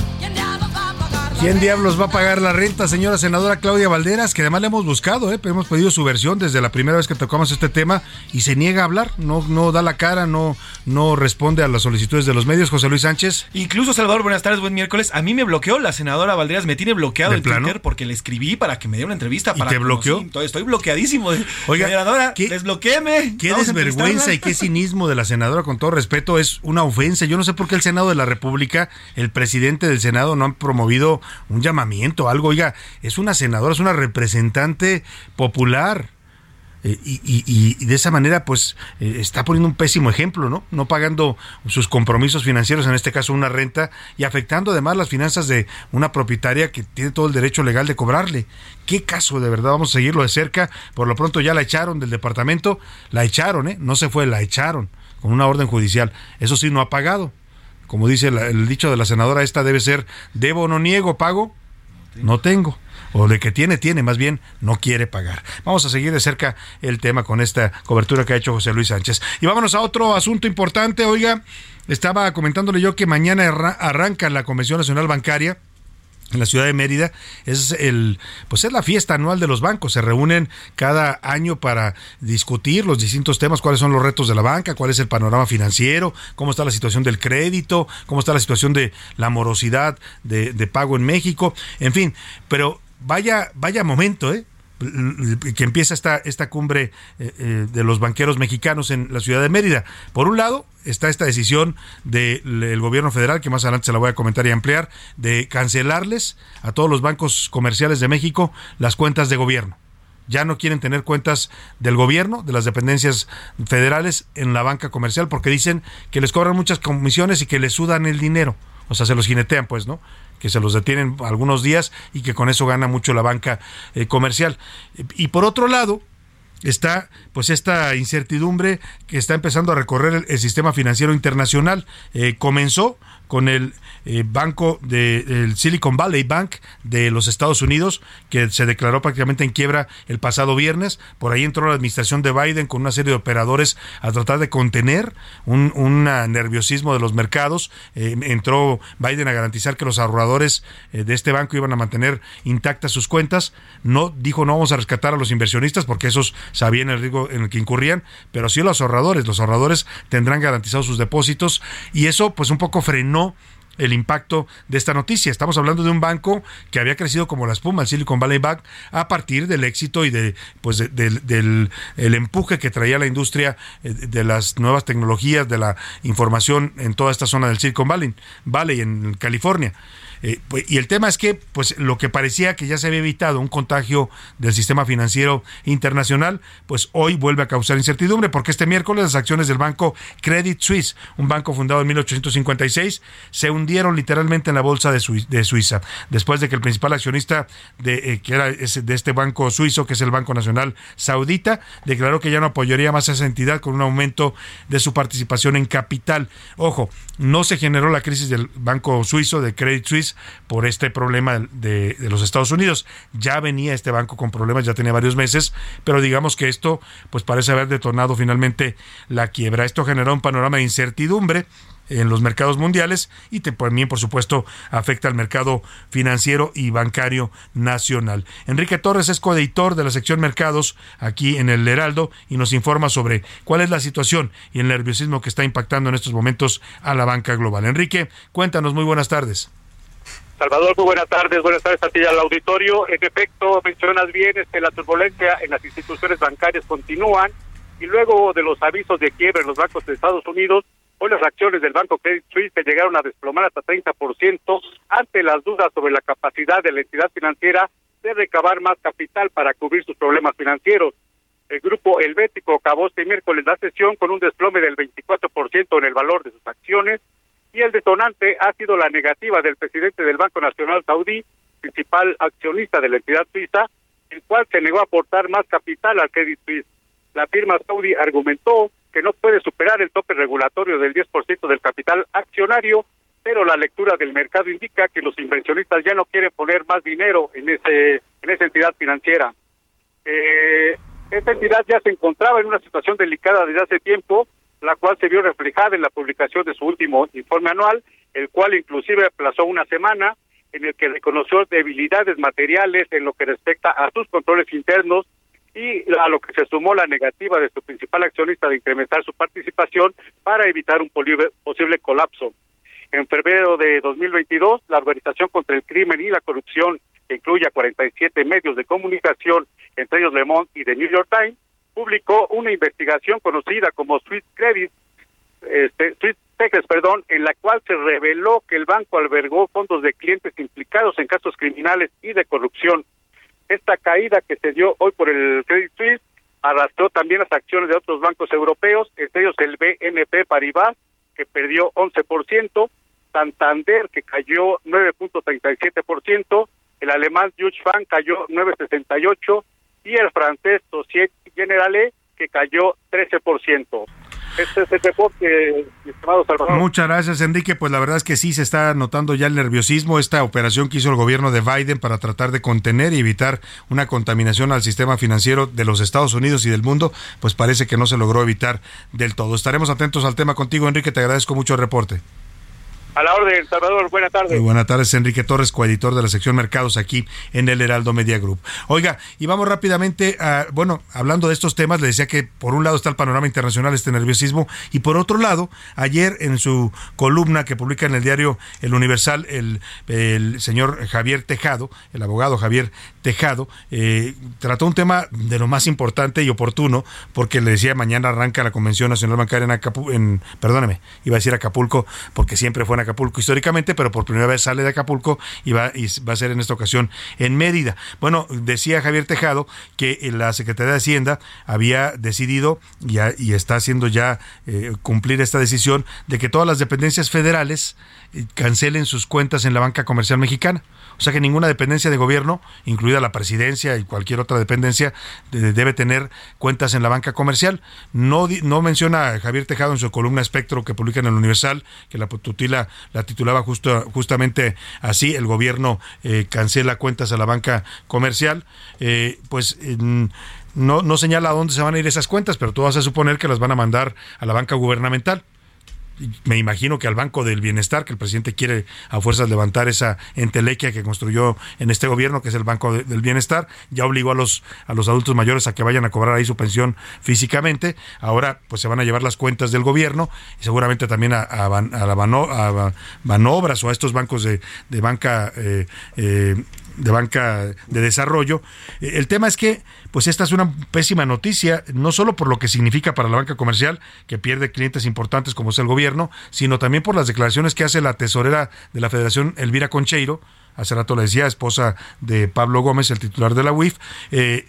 ¿Quién diablos va a pagar la renta, señora senadora Claudia Valderas? Que además le hemos buscado, ¿eh? hemos pedido su versión desde la primera vez que tocamos este tema y se niega a hablar, no, no da la cara, no, no responde a las solicitudes de los medios. José Luis Sánchez. Incluso, Salvador, buenas tardes, buen miércoles. A mí me bloqueó la senadora Valderas, me tiene bloqueado en Twitter porque le escribí para que me diera una entrevista. Para ¿Y te bloqueó? estoy bloqueadísimo. Oiga, senadora, ¿qué, desbloquéeme. Qué desvergüenza y qué [laughs] cinismo de la senadora, con todo respeto, es una ofensa. Yo no sé por qué el Senado de la República, el presidente del Senado no han promovido un llamamiento algo. Oiga, es una senadora, es una representante popular. Eh, y, y, y, de esa manera, pues, eh, está poniendo un pésimo ejemplo, ¿no? No pagando sus compromisos financieros, en este caso una renta, y afectando además las finanzas de una propietaria que tiene todo el derecho legal de cobrarle. ¿Qué caso de verdad? Vamos a seguirlo de cerca. Por lo pronto ya la echaron del departamento, la echaron, ¿eh? No se fue, la echaron con una orden judicial. Eso sí, no ha pagado. Como dice el dicho de la senadora, esta debe ser, debo no niego, pago no tengo. O de que tiene, tiene, más bien no quiere pagar. Vamos a seguir de cerca el tema con esta cobertura que ha hecho José Luis Sánchez. Y vámonos a otro asunto importante. Oiga, estaba comentándole yo que mañana arranca la Convención Nacional Bancaria en la ciudad de Mérida es el pues es la fiesta anual de los bancos. Se reúnen cada año para discutir los distintos temas cuáles son los retos de la banca cuál es el panorama financiero cómo está la situación del crédito cómo está la situación de la morosidad de, de pago en México. En fin pero vaya vaya momento eh que empieza esta, esta cumbre eh, eh, de los banqueros mexicanos en la ciudad de Mérida. Por un lado, está esta decisión del gobierno federal, que más adelante se la voy a comentar y ampliar, de cancelarles a todos los bancos comerciales de México las cuentas de gobierno. Ya no quieren tener cuentas del gobierno, de las dependencias federales en la banca comercial, porque dicen que les cobran muchas comisiones y que les sudan el dinero. O sea, se los jinetean, pues, ¿no? Que se los detienen algunos días y que con eso gana mucho la banca eh, comercial. Y por otro lado, está pues esta incertidumbre que está empezando a recorrer el, sistema financiero internacional. Eh, comenzó con el eh, banco del Silicon Valley Bank de los Estados Unidos, que se declaró prácticamente en quiebra el pasado viernes. Por ahí entró la administración de Biden con una serie de operadores a tratar de contener un, un nerviosismo de los mercados. Eh, entró Biden a garantizar que los ahorradores eh, de este banco iban a mantener intactas sus cuentas. No dijo no vamos a rescatar a los inversionistas porque esos sabían el riesgo en el que incurrían, pero sí los ahorradores. Los ahorradores tendrán garantizados sus depósitos y eso pues un poco frenó el impacto de esta noticia. Estamos hablando de un banco que había crecido como la espuma, el Silicon Valley Bank, a partir del éxito y de, pues del el empuje que traía la industria eh, de las nuevas tecnologías, de la información en toda esta zona del Silicon Valley, Valley en California. Eh, pues, y el tema es que, pues, lo que parecía que ya se había evitado un contagio del sistema financiero internacional, pues hoy vuelve a causar incertidumbre, porque este miércoles las acciones del banco Credit Suisse, un banco fundado en 1856, se hundieron literalmente en la bolsa de, Suiza, después de que el principal accionista de, eh, que era de este banco suizo, que es el Banco Nacional Saudita, declaró que ya no apoyaría más a esa entidad con un aumento de su participación en capital. Ojo, no se generó la crisis del banco suizo, de Credit Suisse, por este problema de, los Estados Unidos. Ya venía este banco con problemas, ya tenía varios meses, pero digamos que esto pues parece haber detonado finalmente la quiebra. Esto generó un panorama de incertidumbre en los mercados mundiales y también, por supuesto, afecta al mercado financiero y bancario nacional. Enrique Torres es coeditor de la sección Mercados aquí en el Heraldo y nos informa sobre cuál es la situación y el nerviosismo que está impactando en estos momentos a la banca global. Enrique, cuéntanos, muy buenas tardes. Salvador, muy buenas tardes, buenas tardes a ti al auditorio. En efecto, mencionas bien, que la turbulencia en las instituciones bancarias continúan y luego de los avisos de quiebre en los bancos de Estados Unidos, Hoy las acciones del Banco Credit Suisse se llegaron a desplomar hasta 30% ante las dudas sobre la capacidad de la entidad financiera de recabar más capital para cubrir sus problemas financieros. El grupo helvético acabó este miércoles la sesión con un desplome del 24% en el valor de sus acciones y el detonante ha sido la negativa del presidente del Banco Nacional Saudí, principal accionista de la entidad suiza, el cual se negó a aportar más capital al Credit Suisse. La firma Saudi argumentó que no puede superar el tope regulatorio del 10% del capital accionario, pero la lectura del mercado indica que los inversionistas ya no quieren poner más dinero en ese en esa entidad financiera. Eh, esta entidad ya se encontraba en una situación delicada desde hace tiempo, la cual se vio reflejada en la publicación de su último informe anual, el cual inclusive aplazó una semana en el que reconoció debilidades materiales en lo que respecta a sus controles internos y a lo que se sumó la negativa de su principal accionista de incrementar su participación para evitar un posible colapso. En febrero de 2022, la Organización contra el Crimen y la Corrupción, que incluye a 47 medios de comunicación, entre ellos Le Monde y The New York Times, publicó una investigación conocida como Swiss Credit, este, Swiss Texas, perdón, en la cual se reveló que el banco albergó fondos de clientes implicados en casos criminales y de corrupción. Esta caída que se dio hoy por el Credit Suisse arrastró también las acciones de otros bancos europeos, entre ellos el BNP Paribas, que perdió 11%, Santander, que cayó 9.37%, el alemán Deutsche Bank cayó 9.68% y el francés Societe Generale, que cayó 13%. Este es el reporte, estimado Salvador. Muchas gracias, Enrique. Pues la verdad es que sí se está notando ya el nerviosismo, esta operación que hizo el gobierno de Biden para tratar de contener y evitar una contaminación al sistema financiero de los Estados Unidos y del mundo, pues parece que no se logró evitar del todo. Estaremos atentos al tema contigo, Enrique. Te agradezco mucho el reporte. A la orden, Salvador. Buenas tardes. Muy buenas tardes, Enrique Torres, coeditor de la sección Mercados aquí en el Heraldo Media Group. Oiga, y vamos rápidamente a, bueno, hablando de estos temas, le decía que por un lado está el panorama internacional, este nerviosismo, y por otro lado, ayer en su columna que publica en el diario El Universal, el, el señor Javier Tejado, el abogado Javier Tejado, eh, trató un tema de lo más importante y oportuno, porque le decía, mañana arranca la Convención Nacional Bancaria en Acapulco, en, perdóneme, iba a decir Acapulco, porque siempre fue Acapulco históricamente, pero por primera vez sale de Acapulco y va, y va a ser en esta ocasión en Mérida. Bueno, decía Javier Tejado que la Secretaría de Hacienda había decidido y, y está haciendo ya eh, cumplir esta decisión de que todas las dependencias federales eh, cancelen sus cuentas en la banca comercial mexicana. O sea que ninguna dependencia de gobierno, incluida la presidencia y cualquier otra dependencia, debe tener cuentas en la banca comercial. No, no menciona Javier Tejado en su columna Espectro que publica en el Universal, que la tutila la titulaba justo, justamente así, el gobierno eh, cancela cuentas a la banca comercial. Eh, pues no, no señala a dónde se van a ir esas cuentas, pero tú vas a suponer que las van a mandar a la banca gubernamental me imagino que al Banco del Bienestar, que el presidente quiere a fuerzas levantar esa entelequia que construyó en este gobierno, que es el Banco del Bienestar, ya obligó a los, a los adultos mayores a que vayan a cobrar ahí su pensión físicamente. Ahora, pues se van a llevar las cuentas del gobierno y seguramente también a, a, la a Banobras o a estos bancos de, de banca eh, eh, de banca de desarrollo. Eh, el tema es que, pues esta es una pésima noticia, no solo por lo que significa para la banca comercial, que pierde clientes importantes como es el gobierno, sino también por las declaraciones que hace la tesorera de la Federación, Elvira Concheiro, hace rato le decía, esposa de Pablo Gómez, el titular de la UIF, eh,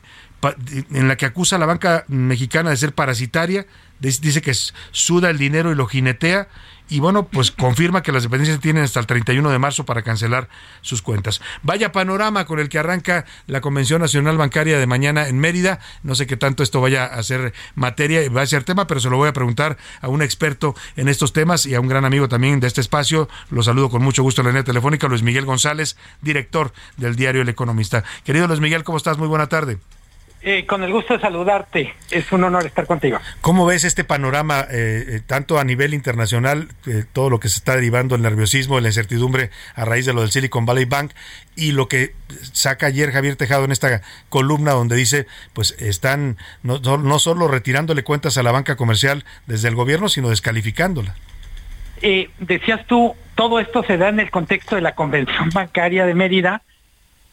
en la que acusa a la banca mexicana de ser parasitaria, dice que suda el dinero y lo jinetea y bueno, pues [clears throat] confirma que las dependencias tienen hasta el 31 de marzo para cancelar sus cuentas. Vaya panorama con el que arranca la Convención Nacional Bancaria de mañana en Mérida. No sé qué tanto esto vaya a ser materia y va a ser tema, pero se lo voy a preguntar a un experto en estos temas y a un gran amigo también de este espacio. Lo saludo con mucho gusto en la línea telefónica, Luis Miguel González, director del diario El Economista. Querido Luis Miguel, ¿cómo estás? Muy buena tarde. Eh, con el gusto de saludarte. Es un honor estar contigo. ¿Cómo ves este panorama, eh, eh, tanto a nivel internacional, todo lo que se está derivando, el nerviosismo, la incertidumbre a raíz de lo del Silicon Valley Bank, y lo que saca ayer Javier Tejado en esta columna donde dice, pues están no, no solo retirándole cuentas a la banca comercial desde el gobierno, sino descalificándola? decías tú, todo esto se da en el contexto de la Convención Bancaria de Mérida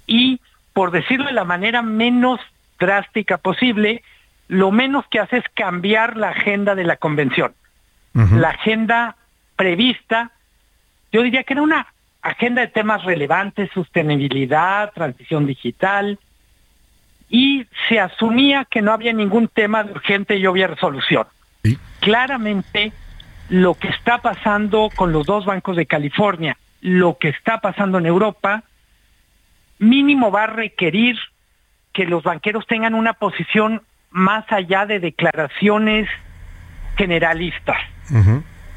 y, por decirlo de la manera menos drástica posible, lo menos que hace es cambiar la agenda de la convención. la agenda prevista, yo diría que era una agenda de temas relevantes, sostenibilidad, transición digital, y se asumía que no había ningún tema de urgente y obvia resolución. Claramente, lo que está pasando con los dos bancos de California, lo que está pasando en Europa, mínimo va a requerir que los banqueros tengan una posición más allá de declaraciones generalistas.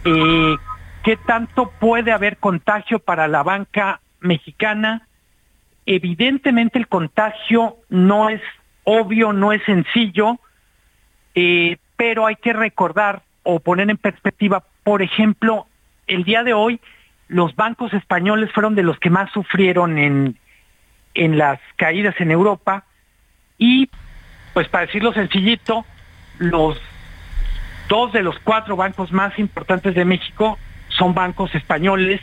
Eh, ¿Qué tanto puede haber contagio para la banca mexicana? Evidentemente el contagio no es obvio, no es sencillo, eh, pero hay que recordar o poner en perspectiva, por ejemplo, el día de hoy los bancos españoles fueron de los que más sufrieron en, en las caídas en Europa y, pues para decirlo sencillito, los dos de los cuatro bancos más importantes de México son bancos españoles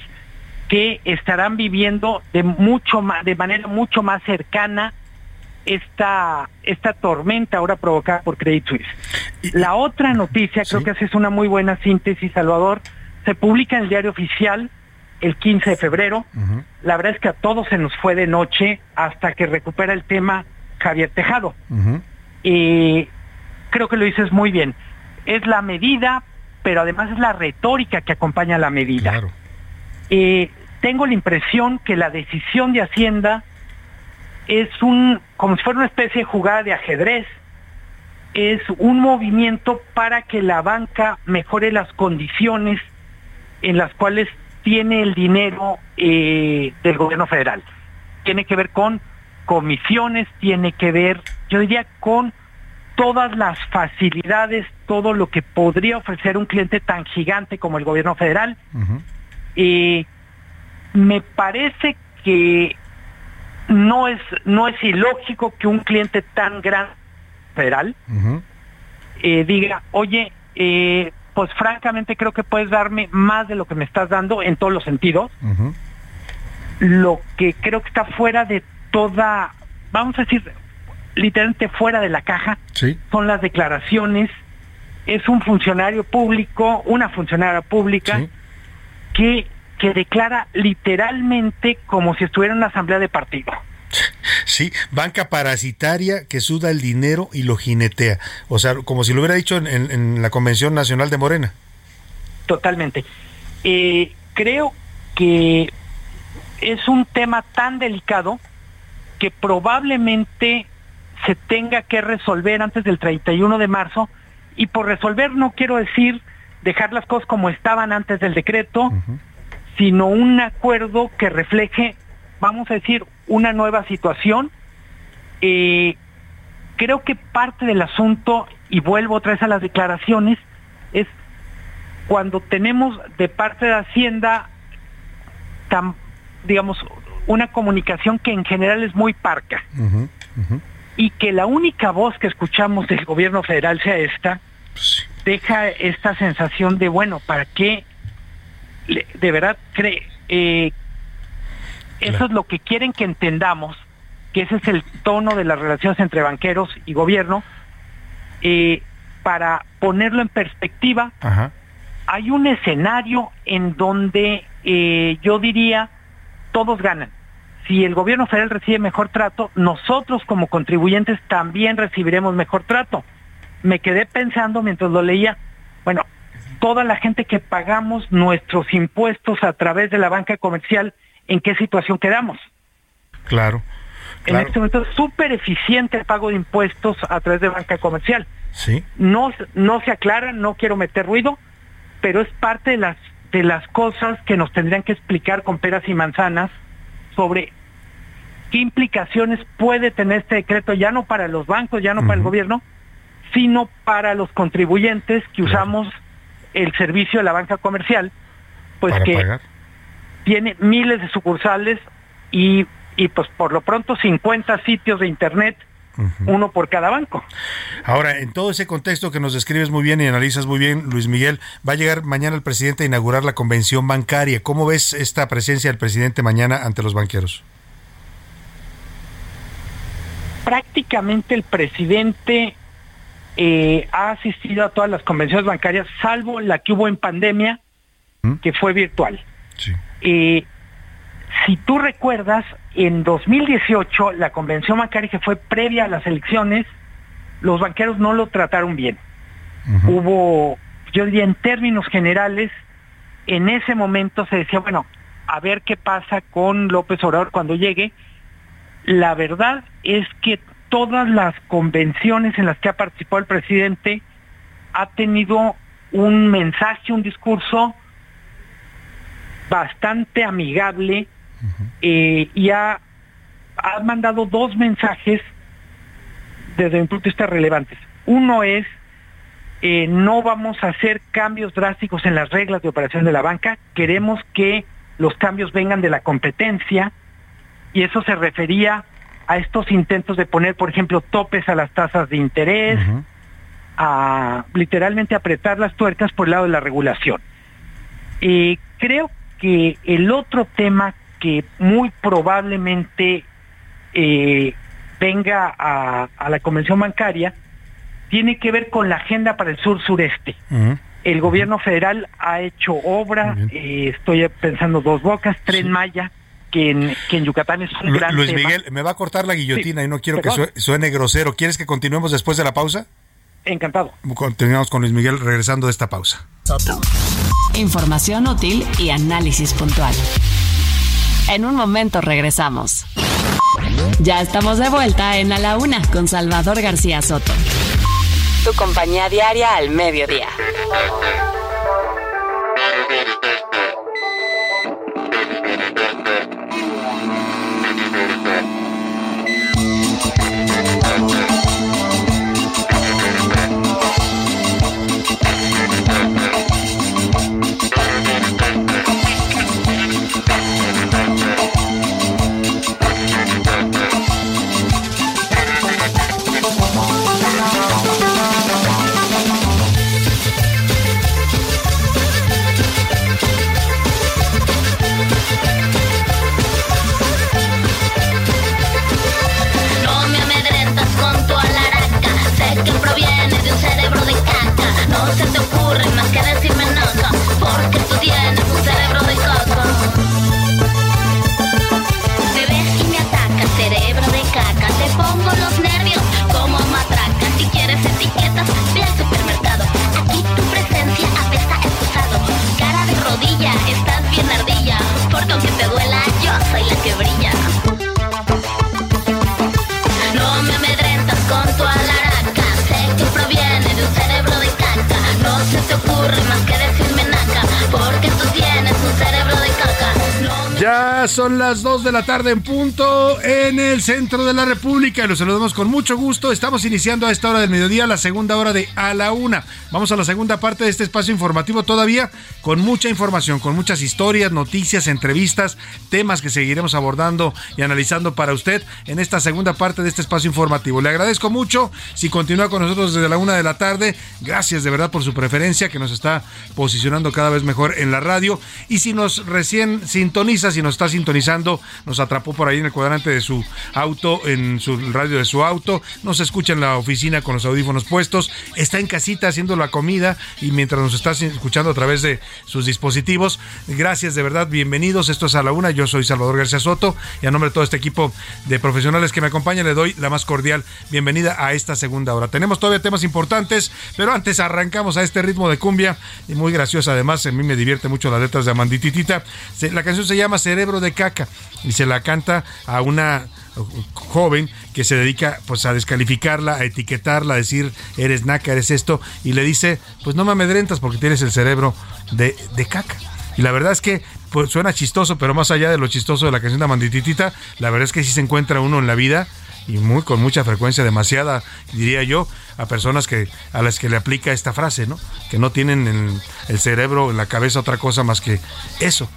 que estarán viviendo de mucho más, de manera mucho más cercana esta, esta tormenta ahora provocada por Credit Suisse. La otra noticia, creo que es una muy buena síntesis, Salvador, se publica en el diario oficial el 15 de febrero. La verdad es que a todos se nos fue de noche hasta que recupera el tema Javier Tejado. y creo que lo dices muy bien. Es la medida, pero además es la retórica que acompaña la medida. Eh, tengo la impresión que la decisión de Hacienda es un, como si fuera una especie de jugada de ajedrez, es un movimiento para que la banca mejore las condiciones en las cuales tiene el dinero eh, del gobierno federal. Tiene que ver con comisiones, tiene que ver, yo diría, con todas las facilidades, todo lo que podría ofrecer un cliente tan gigante como el gobierno federal. Eh, me parece que no es no es ilógico que un cliente tan grande federal eh, diga, oye, eh, pues francamente creo que puedes darme más de lo que me estás dando en todos los sentidos. Lo que creo que está fuera de toda, vamos a decir, literalmente fuera de la caja, son las declaraciones. Es un funcionario público, una funcionaria pública, que que declara literalmente como si estuviera en una asamblea de partido. Sí, banca parasitaria que suda el dinero y lo jinetea. O sea, como si lo hubiera dicho en, la Convención Nacional de Morena. Totalmente. Eh, creo que es un tema tan delicado que probablemente se tenga que resolver antes del 31 de marzo. Y por resolver no quiero decir dejar las cosas como estaban antes del decreto, sino un acuerdo que refleje, vamos a decir, una nueva situación. Eh, creo que parte del asunto, y vuelvo otra vez a las declaraciones, es cuando tenemos de parte de Hacienda, digamos, una comunicación que en general es muy parca, y que la única voz que escuchamos del gobierno federal sea esta, pues deja esta sensación de, bueno, ¿para qué de verdad cree, eh, eso es lo que quieren que entendamos, que ese es el tono de las relaciones entre banqueros y gobierno, eh, para ponerlo en perspectiva, hay un escenario en donde eh, yo diría todos ganan. Si el gobierno federal recibe mejor trato, nosotros como contribuyentes también recibiremos mejor trato. Me quedé pensando mientras lo leía, bueno, toda la gente que pagamos nuestros impuestos a través de la banca comercial, ¿en qué situación quedamos? Claro. En este momento es súper eficiente el pago de impuestos a través de banca comercial. Sí. No, no se aclara, no quiero meter ruido, pero es parte de las, de las cosas que nos tendrían que explicar con peras y manzanas sobre qué implicaciones puede tener este decreto, ya no para los bancos, ya no para el gobierno, sino para los contribuyentes que usamos el servicio de la banca comercial, pues que tiene miles de sucursales y, y pues por lo pronto 50 sitios de internet uno por cada banco. Ahora, en todo ese contexto que nos describes muy bien y analizas muy bien, Luis Miguel, va a llegar mañana el presidente a inaugurar la convención bancaria. ¿Cómo ves esta presencia del presidente mañana ante los banqueros? Prácticamente el presidente eh, ha asistido a todas las convenciones bancarias, salvo la que hubo en pandemia, ¿Mm? que fue virtual. Eh, si tú recuerdas, en 2018, la convención bancaria que fue previa a las elecciones, los banqueros no lo trataron bien. Hubo, yo diría en términos generales, en ese momento se decía, bueno, a ver qué pasa con López Obrador cuando llegue. La verdad es que todas las convenciones en las que ha participado el presidente ha tenido un mensaje, un discurso bastante amigable eh, y ha, ha mandado dos mensajes desde mi punto de vista relevantes. Uno es, eh, no vamos a hacer cambios drásticos en las reglas de operación de la banca, queremos que los cambios vengan de la competencia y eso se refería a estos intentos de poner, por ejemplo, topes a las tasas de interés, a literalmente apretar las tuercas por el lado de la regulación. Eh, creo que el otro tema que muy probablemente eh, venga a, a la convención bancaria tiene que ver con la agenda para el sur sureste. El gobierno federal ha hecho obra, eh, estoy pensando dos bocas, Tren Maya, que en, que en Yucatán es un Lu- gran Luis tema. Miguel, me va a cortar la guillotina Sí, y no quiero que perdón. suene grosero. ¿Quieres que continuemos después de la pausa? Encantado. Continuamos con Luis Miguel regresando de esta pausa. Información útil y análisis puntual. En un momento regresamos. Ya estamos de vuelta en A la Una con Salvador García Soto. Tu compañía diaria al mediodía. Cerebro de caca. Me ves y me atacas, cerebro de caca. Te pongo los nervios como matraca. Si quieres etiquetas, ve al supermercado. Aquí tu presencia apesta excusado. Cara de rodilla, estás bien ardilla. Porque aunque te duela, yo soy la que brilla. No me amedrentas con tu alaraca. Sé que proviene de un cerebro de caca. No se te ocurre más que decirme Ya son las 2 de la tarde en punto en el centro de la República. Los saludamos con mucho gusto. Estamos iniciando a esta hora del mediodía la segunda hora de A la Una. Vamos a la segunda parte de este espacio informativo todavía con mucha información, con muchas historias, noticias, entrevistas, temas que seguiremos abordando y analizando para usted en esta segunda parte de este espacio informativo. Le agradezco mucho si continúa con nosotros desde la una de la tarde. Gracias de verdad por su preferencia que nos está posicionando cada vez mejor en la radio. Y si nos recién sintoniza, si nos está sintonizando, nos atrapó por ahí en el cuadrante de su auto, en su radio de su auto, nos escucha en la oficina con los audífonos puestos, está en casita haciendo la comida y mientras nos está escuchando a través de sus dispositivos, gracias de verdad, bienvenidos, esto es a la una, yo soy Salvador García Soto y a nombre de todo este equipo de profesionales que me acompañan le doy la más cordial bienvenida a esta segunda hora. Tenemos todavía temas importantes, pero antes arrancamos a este ritmo de cumbia y muy graciosa además, a mí me divierte mucho las letras de Amandititita. La canción se llama Cerebro de Caca y se la canta a una joven que se dedica pues a descalificarla, a etiquetarla, a decir eres naca, eres esto y le dice pues no me amedrentas porque tienes el cerebro de, de caca. Y la verdad es que pues, suena chistoso, pero más allá de lo chistoso de la canción de Amandititita, la verdad es que sí se encuentra uno en la vida y muy con mucha frecuencia, demasiada, diría yo, a personas que a las que le aplica esta frase, ¿no? Que no tienen en el cerebro, en la cabeza otra cosa más que eso,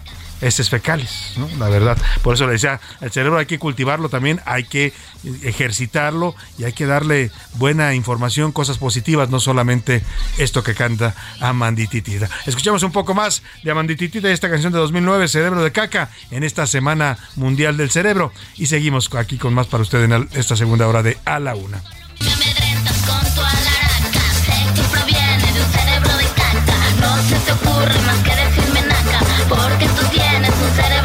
heces fecales, ¿no? La verdad. Por eso le decía, el cerebro hay que cultivarlo también, hay que ejercitarlo y hay que darle buena información, cosas positivas, no solamente esto que canta Amandititita. Escuchamos un poco más de Amandititita y esta canción de 2009, Cerebro de Caca, en esta Semana Mundial del Cerebro. Y seguimos aquí con más para usted en esta segunda hora de A la Una. No se te ocurre más que tiene su cerebro.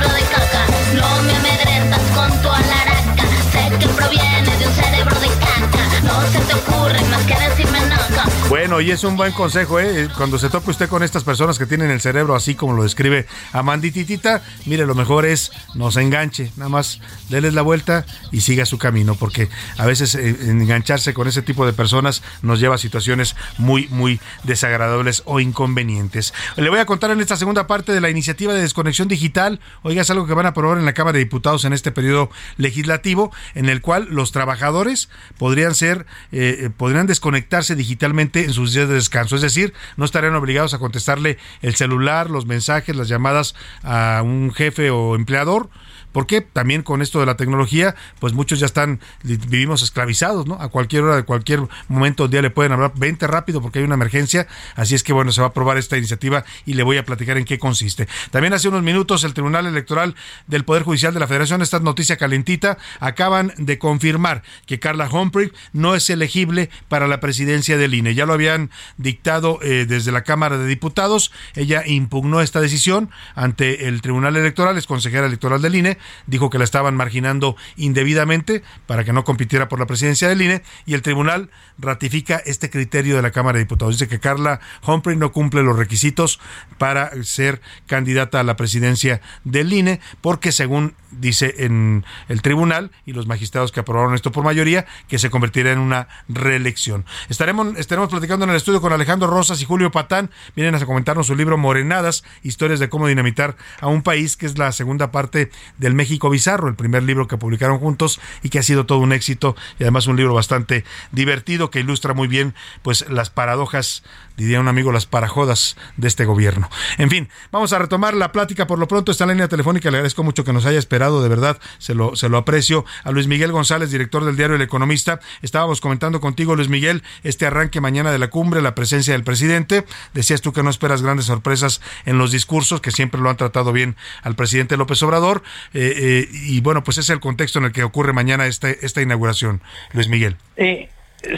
Bueno, y es un buen consejo, ¿eh? Cuando se tope usted con estas personas que tienen el cerebro así como lo describe Amandititita, mire, lo mejor es no se enganche, nada más déles la vuelta y siga su camino, porque a veces eh, engancharse con ese tipo de personas nos lleva a situaciones muy, muy desagradables o inconvenientes. Le voy a contar en esta segunda parte de la iniciativa de desconexión digital, oiga, es algo que van a aprobar en la Cámara de Diputados en este periodo legislativo, en el cual los trabajadores podrían ser, eh, eh, podrían desconectarse digitalmente en sus días de descanso. Es decir, no estarían obligados a contestarle el celular, los mensajes, las llamadas a un jefe o empleador porque también con esto de la tecnología, pues muchos ya están, vivimos esclavizados, ¿no? A cualquier hora, de cualquier momento del día le pueden hablar, vente rápido porque hay una emergencia, así es que bueno, se va a aprobar esta iniciativa y le voy a platicar en qué consiste. También hace unos minutos el Tribunal Electoral del Poder Judicial de la Federación, esta noticia calentita, acaban de confirmar que Carla Humphrey no es elegible para la presidencia del INE. Ya lo habían dictado eh, desde la Cámara de Diputados, ella impugnó esta decisión ante el Tribunal Electoral, es consejera electoral del INE, dijo que la estaban marginando indebidamente para que no compitiera por la presidencia del INE y el tribunal ratifica este criterio de la Cámara de Diputados. Dice que Carla Humphrey no cumple los requisitos para ser candidata a la presidencia del INE porque según dice en el tribunal y los magistrados que aprobaron esto por mayoría que se convertirá en una reelección. Estaremos, estaremos platicando en el estudio con Alejandro Rosas y Julio Patán. Vienen a comentarnos su libro Morenadas, historias de cómo dinamitar a un país, que es la segunda parte del México Bizarro, el primer libro que publicaron juntos y que ha sido todo un éxito y además un libro bastante divertido que ilustra muy bien pues las paradojas diría un amigo, las parajodas de este gobierno. En fin, vamos a retomar la plática por lo pronto. Esta línea telefónica, le agradezco mucho que nos haya esperado, de verdad, se lo, se lo aprecio. A Luis Miguel González, director del diario El Economista, estábamos comentando contigo, Luis Miguel, este arranque mañana de la cumbre, la presencia del presidente. Decías tú que no esperas grandes sorpresas en los discursos, que siempre lo han tratado bien al presidente López Obrador. Eh, eh, y bueno, pues ese es el contexto en el que ocurre mañana este, esta inauguración, Luis Miguel. Eh,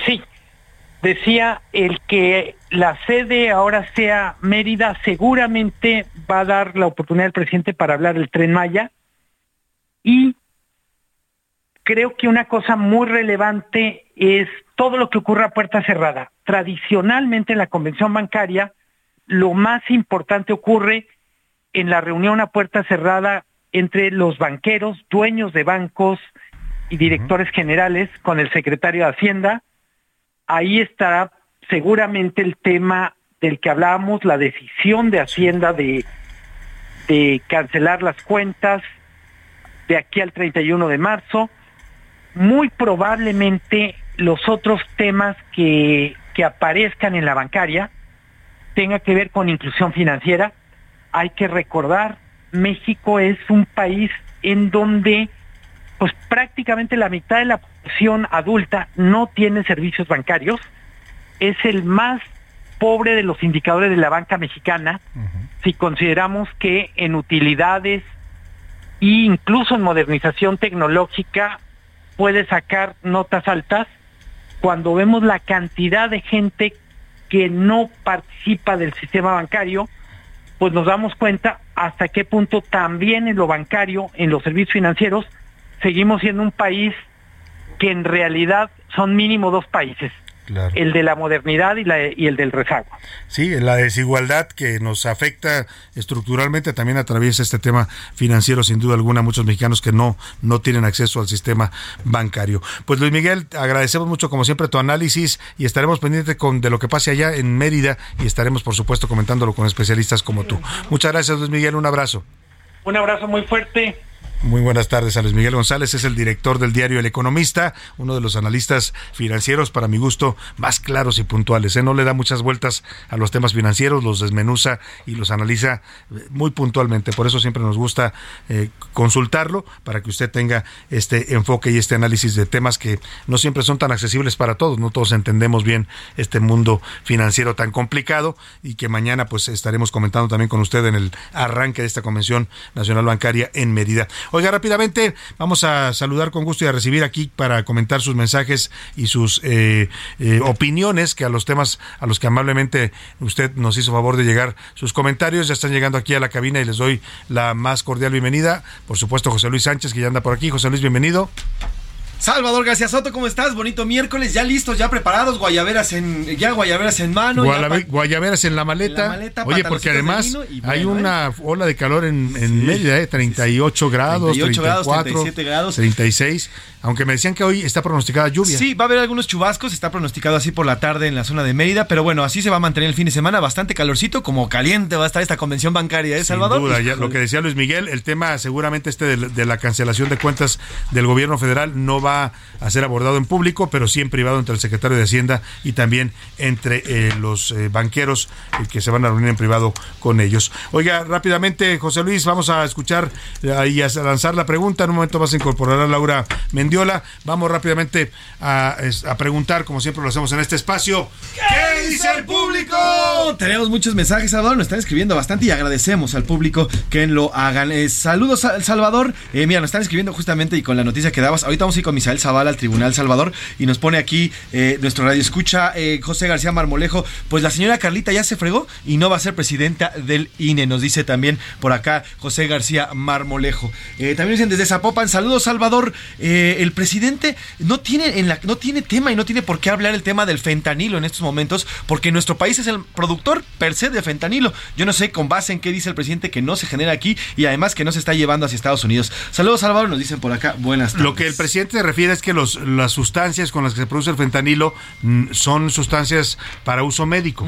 sí, decía el que la sede ahora sea Mérida, seguramente va a dar la oportunidad al presidente para hablar del tren Maya y creo que una cosa muy relevante es todo lo que ocurre a puerta cerrada. Tradicionalmente en la convención bancaria, lo más importante ocurre en la reunión a puerta cerrada entre los banqueros, dueños de bancos y directores generales con el secretario de Hacienda, ahí estará seguramente el tema del que hablábamos, la decisión de Hacienda de, de cancelar las cuentas de aquí al 31 de marzo. Muy probablemente los otros temas que, que aparezcan en la bancaria tengan que ver con inclusión financiera. Hay que recordar, México es un país en donde pues prácticamente la mitad de la población adulta no tiene servicios bancarios, es el más pobre de los indicadores de la banca mexicana, si consideramos que en utilidades e incluso en modernización tecnológica puede sacar notas altas, cuando vemos la cantidad de gente que no participa del sistema bancario, pues nos damos cuenta hasta qué punto también en lo bancario, en los servicios financieros, seguimos siendo un país que en realidad son mínimo dos países. El de la modernidad y, la, y el del rezago. Sí, la desigualdad que nos afecta estructuralmente también atraviesa este tema financiero, sin duda alguna, muchos mexicanos que no, no tienen acceso al sistema bancario. Pues Luis Miguel, agradecemos mucho como siempre tu análisis y estaremos pendientes con, de lo que pase allá en Mérida y estaremos por supuesto comentándolo con especialistas como tú. Muchas gracias Luis Miguel, un abrazo. Un abrazo muy fuerte. Muy buenas tardes a Miguel González, es el director del diario El Economista, uno de los analistas financieros, para mi gusto, más claros y puntuales. ¿eh? No le da muchas vueltas a los temas financieros, los desmenuza y los analiza eh, muy puntualmente. Por eso siempre nos gusta eh, consultarlo, para que usted tenga este enfoque y este análisis de temas que no siempre son tan accesibles para todos. No todos entendemos bien este mundo financiero tan complicado y que mañana pues estaremos comentando también con usted en el arranque de esta Convención Nacional Bancaria en Mérida. Oiga, rápidamente vamos a saludar con gusto y a recibir aquí para comentar sus mensajes y sus eh, eh, opiniones que a los temas a los que amablemente usted nos hizo favor de llegar sus comentarios. Ya están llegando aquí a la cabina y les doy la más cordial bienvenida. Por supuesto, José Luis Sánchez, que ya anda por aquí. José Luis, bienvenido. Salvador García Soto, ¿cómo estás? Bonito miércoles, ya listos, ya preparados, guayaberas en, ya guayaberas en mano. Gualabe- guayaberas en la maleta. En la maleta, Oye, porque además hay una ola de calor en, en Mérida, ¿eh? 38 grados, 38 grados, 34, 37 grados. 36. Aunque me decían que hoy está pronosticada lluvia. Sí, va a haber algunos chubascos, está pronosticado así por la tarde en la zona de Mérida, pero bueno, así se va a mantener el fin de semana, bastante calorcito, como caliente va a estar esta convención bancaria, ¿eh, Sin Salvador? duda, ya lo que decía Luis Miguel, el tema seguramente este de, de la cancelación de cuentas del gobierno federal no va a ser abordado en público, pero sí en privado entre el secretario de Hacienda y también entre eh, los eh, banqueros eh, que se van a reunir en privado con ellos. Oiga, rápidamente, José Luis, vamos a escuchar eh, y a lanzar la pregunta. En un momento vas a incorporar a Laura Mendiola. Vamos rápidamente a, preguntar, como siempre lo hacemos en este espacio. ¿Qué dice el público? Tenemos muchos mensajes, Salvador. Nos están escribiendo bastante y agradecemos al público que lo hagan. Eh, saludos, Sal- Salvador. Mira, nos están escribiendo justamente y con la noticia que dabas. Ahorita vamos a ir con Misael Zavala al Tribunal Salvador y nos pone aquí eh, nuestro radio escucha eh, José García Marmolejo. Pues la señora Carlita ya se fregó y no va a ser presidenta del INE. Nos dice también por acá José García Marmolejo. Eh, también dicen desde Zapopan, saludos, Salvador. El presidente no tiene, en la, no tiene tema y no tiene por qué hablar el tema del fentanilo en estos momentos, porque nuestro país es el productor per se de fentanilo. Yo no sé con base en qué dice el presidente que no se genera aquí y además que no se está llevando hacia Estados Unidos. Saludos, Salvador, nos dicen por acá. Buenas tardes. Lo que el presidente refiere es que los, las sustancias con las que se produce el fentanilo mm, son sustancias para uso médico.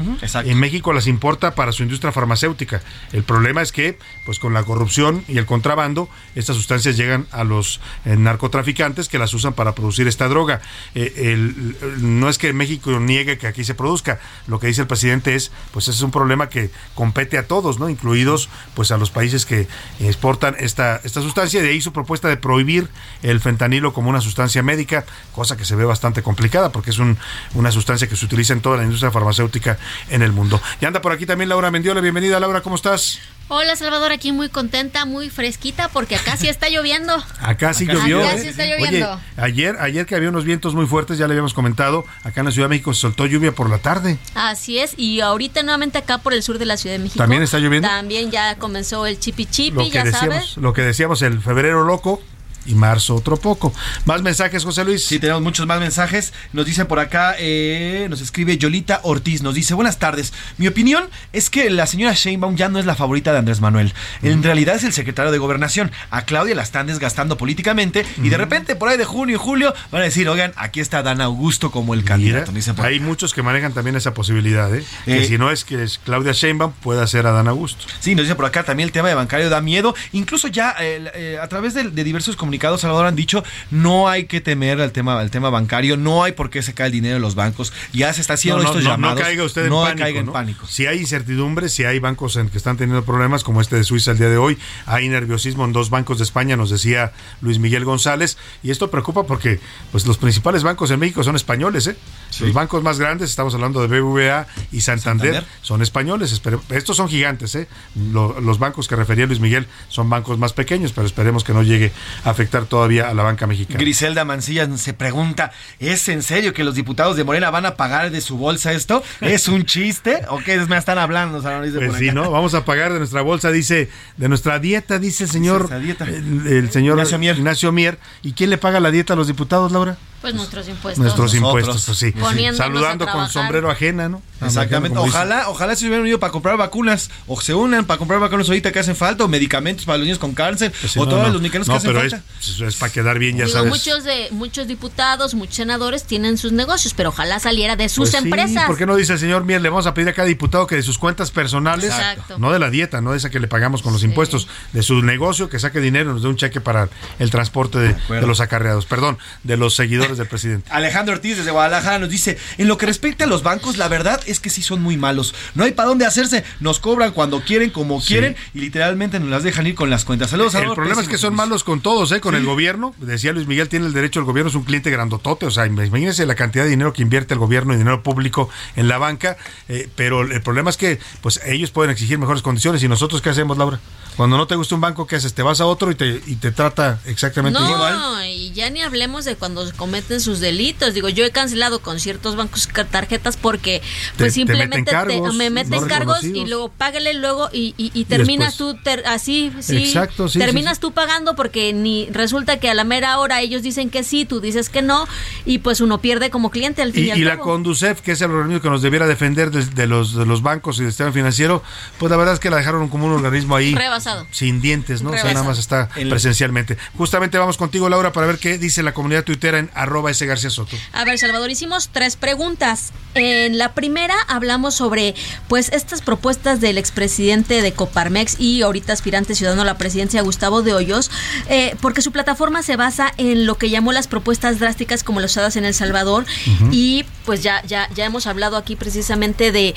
En México las importa para su industria farmacéutica. El problema es que, pues con la corrupción y el contrabando, estas sustancias llegan a los eh, narcotraficantes que las usan para producir esta droga. Eh, el- el- no es que México niegue que aquí se produzca. Lo que dice el presidente es, pues ese es un problema que compete a todos, ¿no? Incluidos, pues a los países que exportan esta, esta sustancia. De ahí su propuesta de prohibir el fentanilo como una sustancia médica, cosa que se ve bastante complicada porque es un- una sustancia que se utiliza en toda la industria farmacéutica en el mundo. Y anda por aquí también Laura Mendiola. Bienvenida, Laura, ¿cómo estás? Hola Salvador, aquí muy contenta, muy fresquita porque acá sí está lloviendo. Acá sí Acá llovió. sí ¿eh? está lloviendo. Oye, ayer, ayer que había unos vientos muy fuertes, ya le habíamos comentado, acá en la Ciudad de México se soltó lluvia por la tarde. Así es, y ahorita nuevamente acá por el sur de la Ciudad de México. ¿También está lloviendo? También ya comenzó el chipi Lo chipi, que ya decíamos, sabes. lo que decíamos el febrero loco y marzo otro poco. Más mensajes, José Luis. Sí, tenemos muchos más mensajes. Nos dice por acá, eh, nos escribe Yolita Ortiz, nos dice, buenas tardes. Mi opinión es que la señora Sheinbaum ya no es la favorita de Andrés Manuel. En realidad es el secretario de Gobernación. A Claudia la están desgastando políticamente y de repente por ahí de junio y julio van a decir, oigan, aquí está Dan Augusto como el candidato. Hay muchos que manejan también esa posibilidad, ¿eh? Eh, que si no es que es Claudia Sheinbaum, pueda ser Adán Augusto. Sí, nos dice por acá también el tema de bancario da miedo. Incluso ya eh, eh, a través de, de diversos comunicados, Salvador, han dicho, no hay que temer al tema, al tema bancario, no hay por qué se cae el dinero de los bancos. Ya se está haciendo no, no, estos no, llamados. no caiga usted en pánico. caiga en pánico. Si hay incertidumbre, si hay bancos en que están teniendo problemas, como este de Suiza el día de hoy, hay nerviosismo en dos bancos de España, nos decía Luis Miguel González, y esto preocupa porque pues los principales bancos en México son españoles, ¿eh? Los bancos más grandes, estamos hablando de BBVA y Santander, Santander. son españoles. espere- Estos son gigantes, ¿eh? Lo- los bancos que refería Luis Miguel son bancos más pequeños, pero esperemos que no llegue a afectar todavía a la banca mexicana. Griselda Mancilla se pregunta, ¿es en serio que los diputados de Morena van a pagar de su bolsa esto? ¿Es un chiste? ¿O qué me están hablando? Salvador? Dice Pues por sí, acá. ¿no? Vamos a pagar de nuestra bolsa, dice, de nuestra dieta, dice el señor, nuestra dieta. El, el señor Ignacio Mier. Ignacio Mier. ¿Y quién le paga la dieta a los diputados, Laura? Pues nuestros impuestos. Nuestros Nosotros. impuestos, pues sí. Poniéndonos Saludando con sombrero ajena, ¿no? Exactamente. Ojalá, ojalá se hubieran unido para comprar vacunas o se unan para comprar vacunas ahorita que hacen falta o medicamentos para los niños con cáncer Pues sí, o no, todos no. los medicamentos No, que hacen pero falta. es, es para quedar bien, ya Digo, sabes. muchos de muchos diputados, muchos senadores tienen sus negocios, pero ojalá saliera de sus Pues sí, empresas. ¿Por qué no dice el señor Mier? Le vamos a pedir a cada diputado que de sus cuentas personales, Exacto. no de la dieta, no de esa que le pagamos con los impuestos, de su negocio, que saque dinero y nos dé un cheque para el transporte de, de los acarreados, perdón, de los seguidores del presidente. Alejandro Ortiz desde Guadalajara nos dice, en lo que respecta a los bancos, la verdad es que sí son muy malos. No hay para dónde hacerse. Nos cobran cuando quieren, como quieren, y literalmente nos las dejan ir con las cuentas. Saludos, El Salvador, problema es que son malos con todos, ¿eh? con Sí. el gobierno. Decía Luis Miguel, tiene el derecho, el gobierno es un cliente grandotote. O sea, imagínense la cantidad de dinero que invierte el gobierno y dinero público en la banca. eh, pero el problema es que pues ellos pueden exigir mejores condiciones. ¿Y nosotros qué hacemos, Laura? Cuando no te gusta un banco, ¿qué haces? Te vas a otro y te, y te trata exactamente igual. No, y ya ni hablemos de cuando cometen sus delitos. Digo, yo he cancelado con ciertos bancos tarjetas porque Te- pues te simplemente meten cargos me meten no cargos y luego págale luego y, y- y terminas después- tú ter- así, sí, Exacto, sí, terminas sí, tú pagando porque ni resulta que a la mera hora ellos dicen que sí, tú dices que no y pues uno pierde como cliente al fin y, Y, al y la cabo. Conducef, que es el organismo que nos debiera defender de, de los, de los bancos y del sistema financiero, pues la verdad es que la dejaron como un organismo ahí Rebasado. sin dientes, ¿no? O sea, nada más está El- presencialmente. Justamente vamos contigo, Laura, para ver qué dice la comunidad tuitera en arroba ese García Soto. A ver, Salvador, hicimos tres preguntas. En la primera hablamos sobre pues estas propuestas del expresidente de Coparmex y ahorita aspirante ciudadano a la presidencia, Gustavo de Hoyos, eh, porque su plataforma se basa en lo que llamó las propuestas drásticas como las usadas en El Salvador y pues ya, ya, ya hemos hablado aquí precisamente de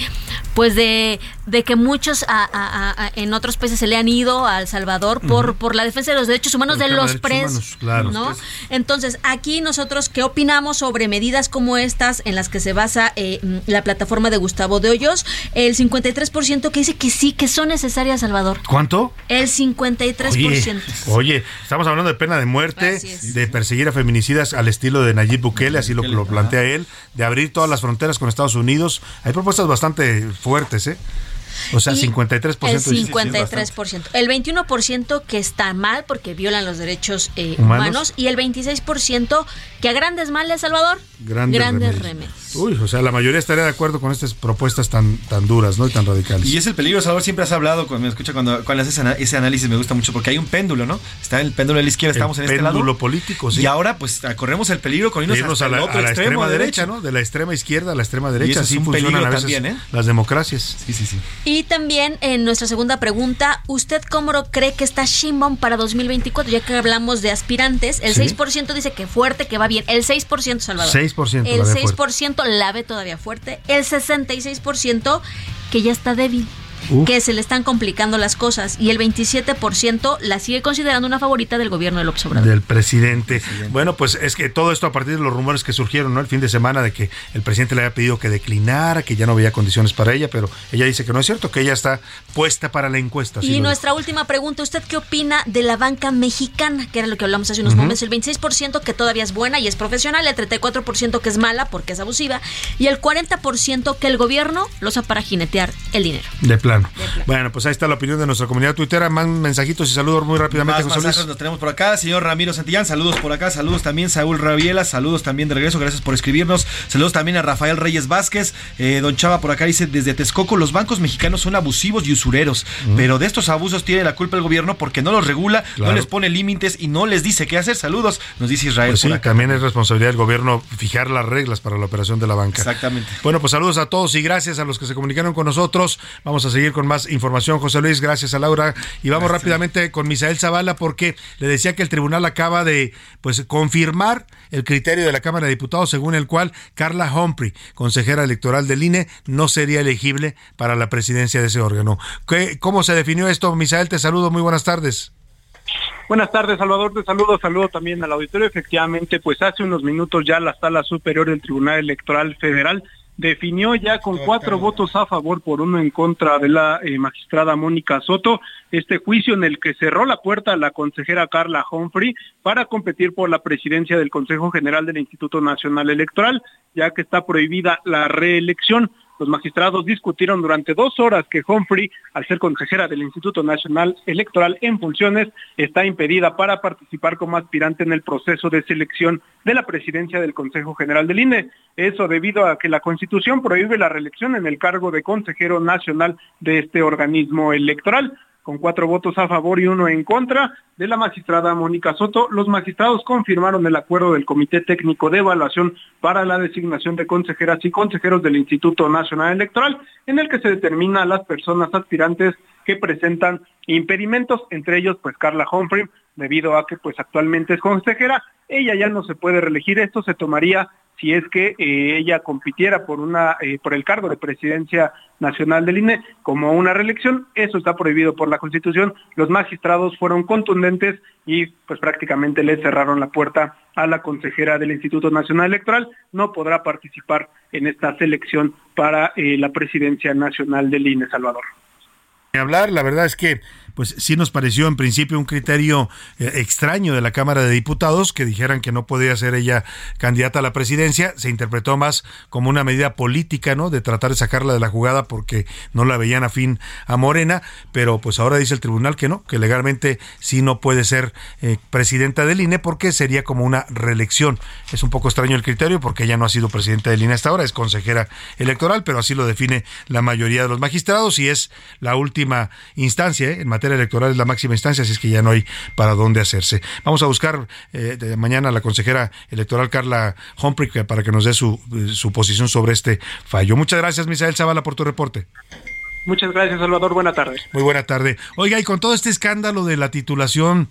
pues de, de que muchos a- a- a- a- en otros países se le han ido a El Salvador por, por la defensa de los derechos humanos de los presos. humanos, claro. ¿no? Los presos. Entonces, aquí nosotros, ¿qué opinamos sobre medidas como estas en las que se basa eh, la plataforma de Gustavo de Hoyos? El 53% que dice que sí, que son necesarias, Salvador. ¿Cuánto? El 53%. Oye, oye, estamos hablando de pena de muerte, de perseguir a feminicidas al estilo de Nayib Bukele, así lo, lo plantea él, de abrir todas las fronteras con Estados Unidos. Hay propuestas bastante fuertes, ¿eh? O sea, Y 53%. El dice, sí, es bastante. 53%. El 21% que está mal porque violan los derechos eh, Humanos. humanos. Y el 26% que a grandes males, Salvador. Grandes, remedios. remedios. Uy, o sea, la mayoría estaría de acuerdo con estas propuestas tan, tan duras, ¿no? Y tan radicales. Y es el peligro, Salvador, siempre has hablado, cuando me escucha cuando, cuando haces ese análisis, me gusta mucho, porque hay un péndulo, ¿no? Está el péndulo de la izquierda, El estamos en este lado. péndulo político, sí. Y ahora, pues, corremos el peligro con irnos, irnos hasta a la, el otro a la extremo extrema derecha, ¿no? De la extrema izquierda a la extrema derecha. eso es Así un funcionan peligro a veces también, ¿eh? las democracias. Sí, sí, sí. Y también en nuestra segunda pregunta, ¿usted cómo cree que está Shimon para 2024? Ya que hablamos de aspirantes, el Sí. 6% dice que fuerte, que va bien. El 6%, Salvador. 6% El la ve 6% la ve todavía fuerte. El 66% que ya está débil. Uf. Que se le están complicando las cosas. Y el 27% la sigue considerando una favorita del gobierno del Obrador. Del presidente. Bueno, pues es que todo esto a partir de los rumores que surgieron, ¿no? El fin de semana de que el presidente le había pedido que declinara, que ya no había condiciones para ella, pero ella dice que no es cierto, que ella está puesta para la encuesta. Y nuestra última pregunta, ¿usted qué opina de la banca mexicana? Que era lo que hablamos hace unos momentos. El 26% que todavía es buena y es profesional, el 34% que es mala porque es abusiva y el 40% que el gobierno los usa para jinetear el dinero. Dijo. De plano. Bueno, pues ahí está la opinión de nuestra comunidad tuitera. Más mensajitos y saludos muy rápidamente, Más José Luis. mensajes nos tenemos por acá. Señor Ramiro Santillán, saludos por acá. Saludos también Saúl Rabiela. Saludos también de regreso. Gracias por escribirnos. Saludos también a Rafael Reyes Vázquez. Eh, don Chava por acá dice, desde Texcoco los bancos mexicanos son abusivos y usureros. Pero de estos abusos tiene la culpa el gobierno porque no los regula, Claro. no les pone límites y no les dice qué hacer. Saludos, nos dice Israel Pues sí, por acá. también es responsabilidad del gobierno fijar las reglas para la operación de la banca. Exactamente. Bueno, pues saludos a todos y gracias a los que se comunicaron con nosotros. Vamos a seguir con más información, José Luis. Gracias a Laura. Y vamos rápidamente con Misael Zavala porque le decía que el tribunal acaba de pues confirmar el criterio de la Cámara de Diputados según el cual Carla Humphrey, consejera electoral del INE, no sería elegible para la presidencia de ese órgano. ¿Qué- ¿Cómo se definió esto, Misael? Te saludo. Muy buenas tardes. Buenas tardes, Salvador. Te saludo, saludo también al auditorio. Efectivamente, pues hace unos minutos ya la Sala Superior del Tribunal Electoral Federal definió ya con cuatro votos a favor por uno en contra de la eh, magistrada Mónica Soto este juicio en el que cerró la puerta a la consejera Carla Humphrey para competir por la presidencia del Consejo General del Instituto Nacional Electoral, ya que está prohibida la reelección. Los magistrados discutieron durante dos horas que Humphrey, al ser consejera del Instituto Nacional Electoral en funciones, está impedida para participar como aspirante en el proceso de selección de la presidencia del Consejo General del INE. Eso debido a que la Constitución prohíbe la reelección en el cargo de consejero nacional de este organismo electoral con cuatro votos a favor y uno en contra de la magistrada Mónica Soto, los magistrados confirmaron el acuerdo del Comité Técnico de Evaluación para la designación de consejeras y consejeros del Instituto Nacional Electoral, en el que se determina las personas aspirantes que presentan impedimentos, entre ellos pues Carla Humphrey, debido a que pues actualmente es consejera, ella ya no se puede reelegir, esto se tomaría si es que eh, ella compitiera por una eh, por el cargo de presidencia nacional del INE como una reelección, eso está prohibido por la Constitución. Los magistrados fueron contundentes y pues prácticamente le cerraron la puerta a la consejera del Instituto Nacional Electoral, no podrá participar en esta selección para eh, la presidencia nacional del INE Salvador. Hablar, la verdad es que pues sí nos pareció en principio un criterio eh, extraño de la Cámara de Diputados que dijeran que no podía ser ella candidata a la presidencia. Se interpretó más como una medida política, ¿no? De tratar de sacarla de la jugada porque no la veían afín a Morena, pero pues ahora dice el tribunal que no, que legalmente sí no puede ser eh, presidenta del INE porque sería como una reelección. Es un poco extraño el criterio porque ella no ha sido presidenta del INE hasta ahora, es consejera electoral, pero así lo define la mayoría de los magistrados y es la última instancia, ¿eh? en materia electoral es la máxima instancia, así es que ya no hay para dónde hacerse. Vamos a buscar eh, de mañana a la consejera electoral Carla Humphrey para que nos dé su, su posición sobre este fallo. Muchas gracias, Misael Zavala, por tu reporte. Muchas gracias, Salvador. Buena tarde. Muy buena tarde. Oiga, y con todo este escándalo de la titulación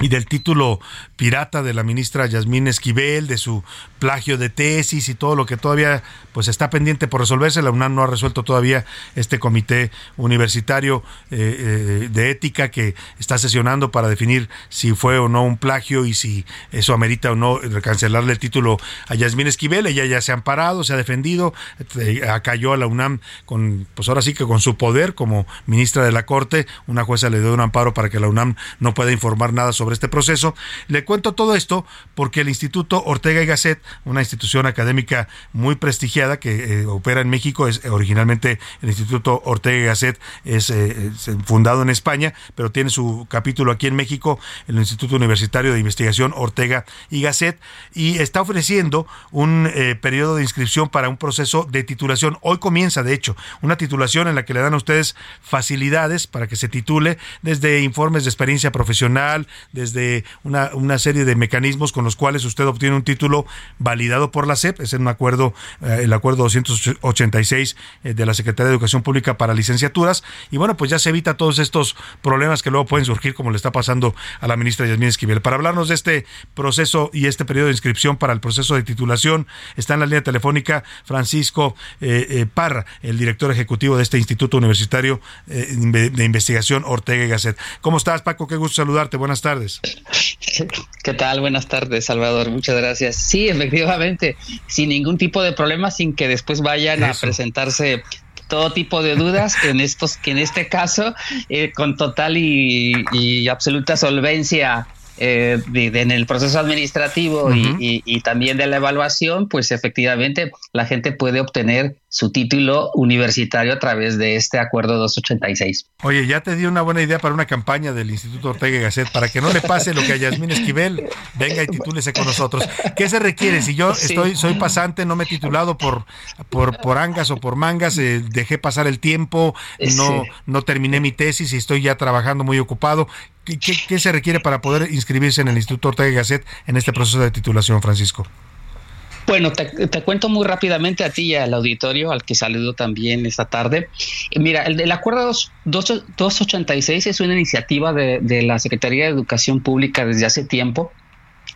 y del título pirata de la ministra Yasmín Esquivel, de su plagio de tesis y todo lo que todavía pues está pendiente por resolverse. La UNAM no ha resuelto todavía este comité universitario eh, eh, de ética que está sesionando para definir si fue o no un plagio y si eso amerita o no cancelarle el título a Yasmín Esquivel. Ella ya se ha amparado, se ha defendido, eh, acalló a la UNAM con, pues ahora sí que con su poder como ministra de la Corte. Una jueza le dio un amparo para que la UNAM no pueda informar nada sobre este proceso. Le cuento todo esto porque el Instituto Ortega y Gasset, una institución académica muy prestigiada que eh, opera en México, es originalmente el Instituto Ortega y Gasset es, eh, es, fundado en España, pero tiene su capítulo aquí en México, el Instituto Universitario de Investigación Ortega y Gasset, y está ofreciendo un eh, periodo de inscripción para un proceso de titulación. Hoy comienza, de hecho, una titulación en la que le dan a ustedes facilidades para que se titule, desde informes de experiencia profesional, desde una, serie de mecanismos con los cuales usted obtiene un título validado por la SEP, es un acuerdo, eh, el acuerdo 286 eh, de la Secretaría de Educación Pública para licenciaturas, y bueno, pues ya se evita todos estos problemas que luego pueden surgir, como le está pasando a la ministra Yasmín Esquivel. Para hablarnos de este proceso y este periodo de inscripción para el proceso de titulación, está en la línea telefónica Francisco eh, eh, Parra, el director ejecutivo de este Instituto Universitario de Investigación Ortega y Gasset. ¿Cómo estás, Paco? Qué gusto saludarte. Buenas tardes. [laughs] ¿Qué tal? Buenas tardes, Salvador. Muchas gracias. Sí, efectivamente, sin ningún tipo de problema, sin que después vayan Eso. a presentarse todo tipo de dudas [laughs] en estos que en este caso eh, con total y, y, absoluta solvencia eh, de, de, en el proceso administrativo uh -huh. y, y, y, también de la evaluación, pues efectivamente la gente puede obtener su título universitario a través de este acuerdo 286. Oye, ya te di una buena idea para una campaña del Instituto Ortega y Gasset, para que no le pase lo que a Yasmín Esquivel, venga y titúlese con nosotros. ¿Qué se requiere? Si yo sí. estoy, soy pasante, no me he titulado por, por, por angas o por mangas, eh, dejé pasar el tiempo, no, sí. no terminé mi tesis y estoy ya trabajando muy ocupado. ¿Qué, qué, qué se requiere para poder inscribirse en el Instituto Ortega y Gasset en este proceso de titulación, Francisco? Bueno, te, cuento muy rápidamente a ti y al auditorio, al que saludo también esta tarde. Mira, el, el acuerdo 2, 286 es una iniciativa de la Secretaría de Educación Pública desde hace tiempo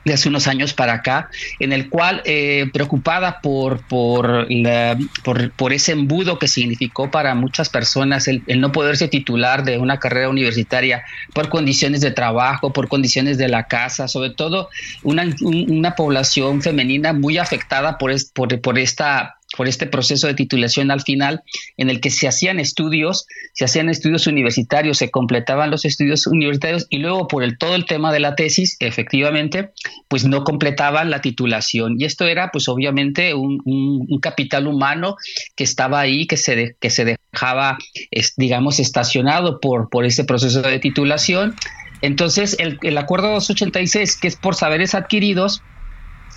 de hace unos años para acá, en el cual, eh, preocupada por, por, la, por, por, ese embudo que significó para muchas personas el, el, no poderse titular de una carrera universitaria por condiciones de trabajo, por condiciones de la casa, sobre todo una, una población femenina muy afectada por, es, por, por esta por este proceso de titulación al final, en el que se hacían estudios, se hacían estudios universitarios, se completaban los estudios universitarios y luego por el, todo el tema de la tesis, efectivamente, pues no completaban la titulación. Y esto era, pues obviamente, un, capital humano que estaba ahí, que se, que se dejaba, es, digamos, estacionado por, por ese proceso de titulación. Entonces, el, el acuerdo 286, que es por saberes adquiridos,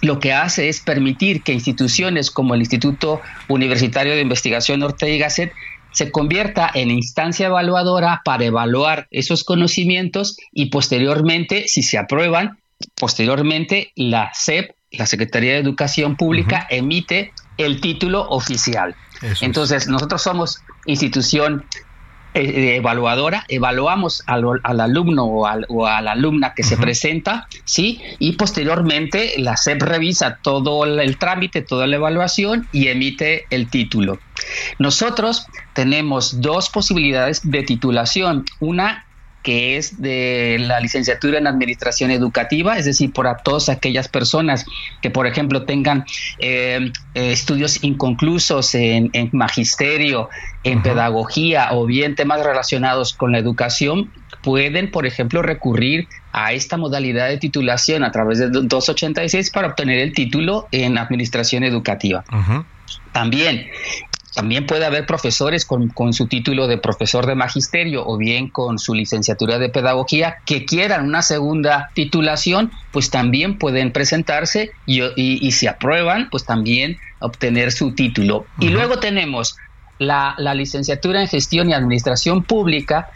lo que hace es permitir que instituciones como el Instituto Universitario de Investigación Ortega y Gasset se convierta en instancia evaluadora para evaluar esos conocimientos y posteriormente, si se aprueban, posteriormente la SEP, la Secretaría de Educación Pública, uh -huh. emite el título oficial. Eso Entonces, es. nosotros somos institución eh, evaluadora, evaluamos al, al alumno o, al, o, a la alumna que uh -huh. se presenta, ¿sí? Y posteriormente la SEP revisa todo el, el, trámite, toda la evaluación y emite el título. Nosotros tenemos dos posibilidades de titulación. Una que es de la licenciatura en Administración Educativa, es decir, para todas aquellas personas que, por ejemplo, tengan eh, eh, estudios inconclusos en, en magisterio, en pedagogía o bien temas relacionados con la educación, pueden, por ejemplo, recurrir a esta modalidad de titulación a través de 286 para obtener el título en Administración Educativa. También también puede haber profesores con, con, su título de profesor de magisterio o bien con su licenciatura de pedagogía que quieran una segunda titulación, pues también pueden presentarse y, y, y si aprueban, pues también obtener su título. Uh -huh. Y luego tenemos la, la, licenciatura en gestión y administración pública,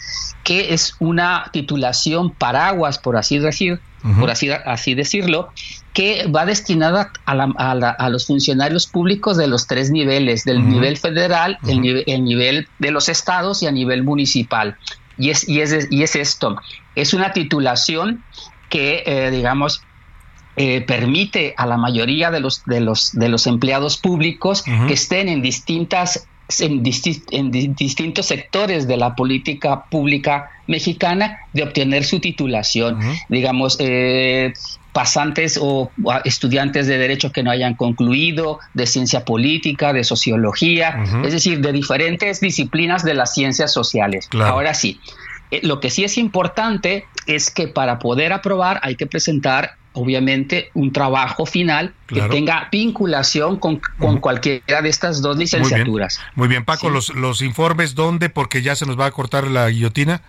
que es una titulación paraguas, por así decir, uh -huh. por así, así decirlo, que va destinada a, la, a, la, a, los funcionarios públicos de los tres niveles, del uh -huh. nivel federal, uh -huh. el, nivel, el, nivel, de los estados y a nivel municipal. Y es, y es, y es esto, es una titulación que, eh, digamos, eh, permite a la mayoría de los, de los, de los empleados públicos uh -huh. que estén en distintas en, disti en, distintos sectores de la política pública mexicana de obtener su titulación. Uh -huh. Digamos, eh, pasantes o estudiantes de derecho que no hayan concluido, de ciencia política, de sociología, uh -huh. es decir, de diferentes disciplinas de las ciencias sociales. Claro. Ahora sí, eh, lo que sí es importante es que para poder aprobar hay que presentar obviamente un trabajo final claro. que tenga vinculación con, con uh -huh. cualquiera de estas dos licenciaturas. Muy bien, Muy bien. Paco, sí. los, los informes, ¿dónde? Porque ya se nos va a cortar la guillotina.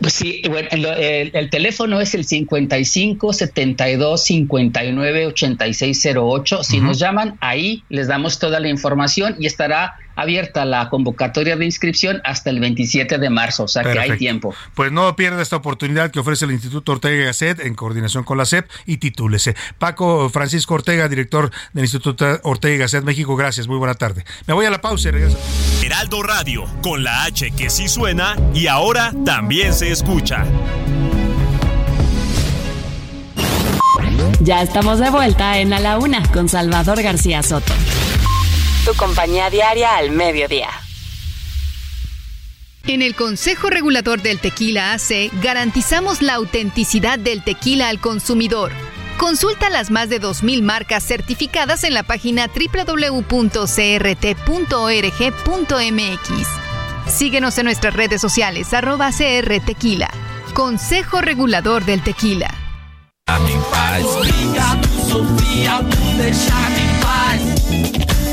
Pues sí, bueno, el, el, el, teléfono es el 55 72 59 86 08. Si uh -huh. nos llaman, ahí les damos toda la información y estará abierta la convocatoria de inscripción hasta el 27 de marzo, o sea Perfecto. que hay tiempo. Pues no pierda esta oportunidad que ofrece el Instituto Ortega y Gasset en coordinación con la SEP y titúlese. Paco Francisco Ortega, director del Instituto Ortega y Gasset México, gracias, muy buena tarde. Me voy a la pausa y regreso. Heraldo Radio, con la H que sí suena y ahora también se escucha. Ya estamos de vuelta en A la Una con Salvador García Soto compañía diaria al mediodía. En el Consejo Regulador del Tequila AC garantizamos la autenticidad del tequila al consumidor. Consulta las más de 2.000 marcas certificadas en la página www.crt.org.mx. Síguenos en nuestras redes sociales arroba CR Tequila. Consejo Regulador del Tequila.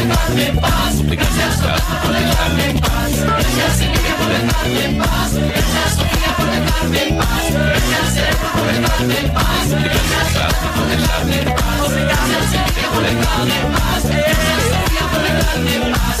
Deixar em paz. Em paz. Graças por deixar em paz. Em paz. Graças por deixar em paz. Em paz. Obrigado por em dejarme en paz. Sofía, em. Gracias por dejarme en paz. Gracias Sofía por dejarme en paz. Gracias por dejarme en paz. Gracias Sofía por dejarme en paz. Gracias Sofía por dejarme en paz.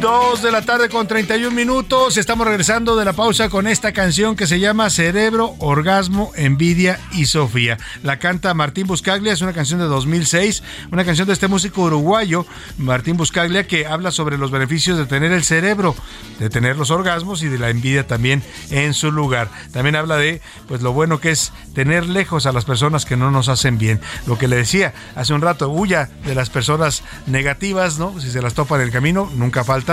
Dos de la tarde con 31 minutos. Estamos regresando de la pausa con esta canción que se llama Cerebro, Orgasmo, Envidia y Sofía. La canta Martín Buscaglia, es una canción de 2006, una canción de este músico uruguayo, Martín Buscaglia, que habla sobre los beneficios de tener el cerebro, de tener los orgasmos y de la envidia también en su lugar. También habla de pues lo bueno que es tener lejos a las personas que no nos hacen bien. Lo que le decía hace un rato, huya de las personas negativas, ¿no? Si se las topa en el camino, nunca falta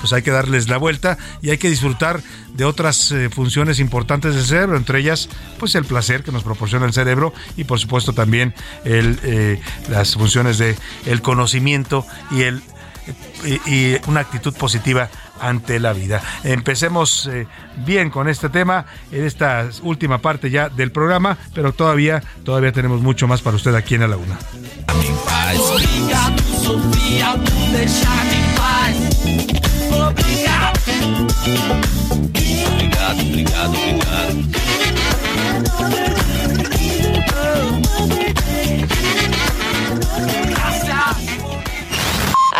pues hay que darles la vuelta y hay que disfrutar de otras eh, funciones importantes del cerebro, entre ellas pues el placer que nos proporciona el cerebro y por supuesto también el, eh, las funciones de conocimiento y el y, una actitud positiva ante la vida. Empecemos eh, bien con este tema en esta última parte ya del programa, pero todavía todavía tenemos mucho más para usted aquí en la Una.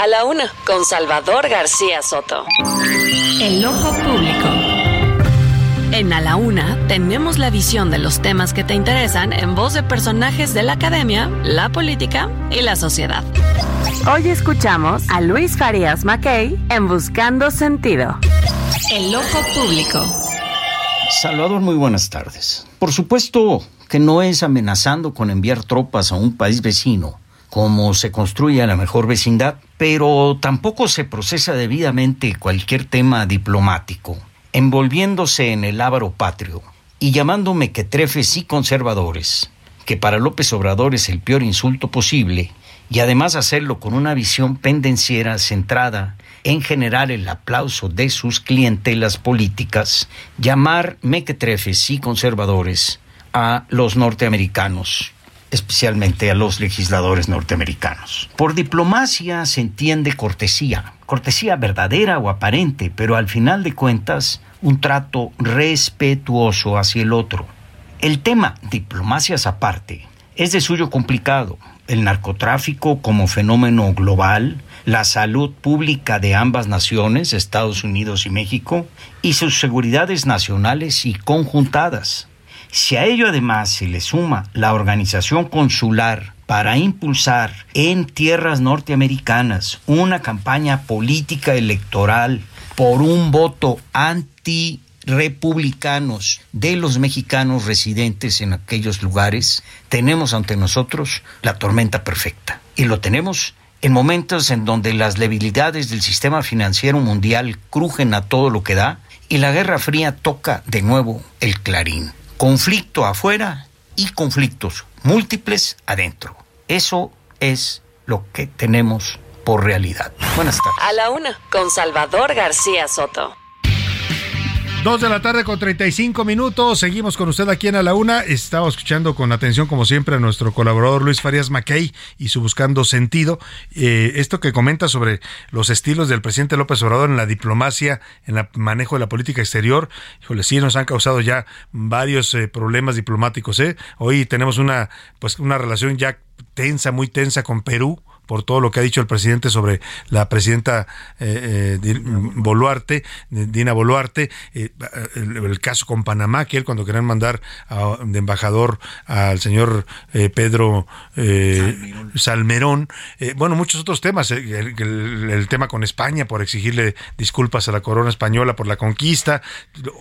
A la una, con Salvador García Soto. El ojo público. En A la Una tenemos la visión de los temas que te interesan en voz de personajes de la academia, la política y la sociedad. Hoy escuchamos a Luis Farías Mackey en Buscando Sentido. El ojo público. Salvador, muy buenas tardes. Por supuesto que no es amenazando con enviar tropas a un país vecino como se construye la mejor vecindad, pero tampoco se procesa debidamente cualquier tema diplomático, envolviéndose en el ávaro patrio y llamando mequetrefes y conservadores, que para López Obrador es el peor insulto posible, y además hacerlo con una visión pendenciera centrada en generar el aplauso de sus clientelas políticas, llamar mequetrefes y conservadores a los norteamericanos especialmente a los legisladores norteamericanos. Por diplomacia se entiende cortesía, cortesía verdadera o aparente, pero al final de cuentas un trato respetuoso hacia el otro. El tema, diplomacias aparte, es de suyo complicado. El narcotráfico como fenómeno global, la salud pública de ambas naciones, Estados Unidos y México, y sus seguridades nacionales y conjuntadas. Si a ello además se le suma la organización consular para impulsar en tierras norteamericanas una campaña política electoral por un voto anti republicanos de los mexicanos residentes en aquellos lugares, tenemos ante nosotros la tormenta perfecta. Y lo tenemos en momentos en donde las debilidades del sistema financiero mundial crujen a todo lo que da y la Guerra Fría toca de nuevo el clarín conflicto afuera y conflictos múltiples adentro. Eso es lo que tenemos por realidad. Buenas tardes. A la una, con Salvador García Soto. Dos de la tarde con 35 minutos. Seguimos con usted aquí en A la Una. Estaba escuchando con atención, como siempre, a nuestro colaborador Luis Farías Mackey y su Buscando Sentido. Eh, esto que comenta sobre los estilos del presidente López Obrador en la diplomacia, en el manejo de la política exterior. Híjole, sí, nos han causado ya varios eh, problemas diplomáticos. ¿eh? Hoy tenemos una, pues, una relación ya tensa, muy tensa con Perú por todo lo que ha dicho el presidente sobre la presidenta eh, eh, Boluarte, Dina Boluarte, eh, el, caso con Panamá, que él cuando querían mandar de embajador al señor Pedro Salmerón, bueno, muchos otros temas, el, tema con España por exigirle disculpas a la corona española por la conquista,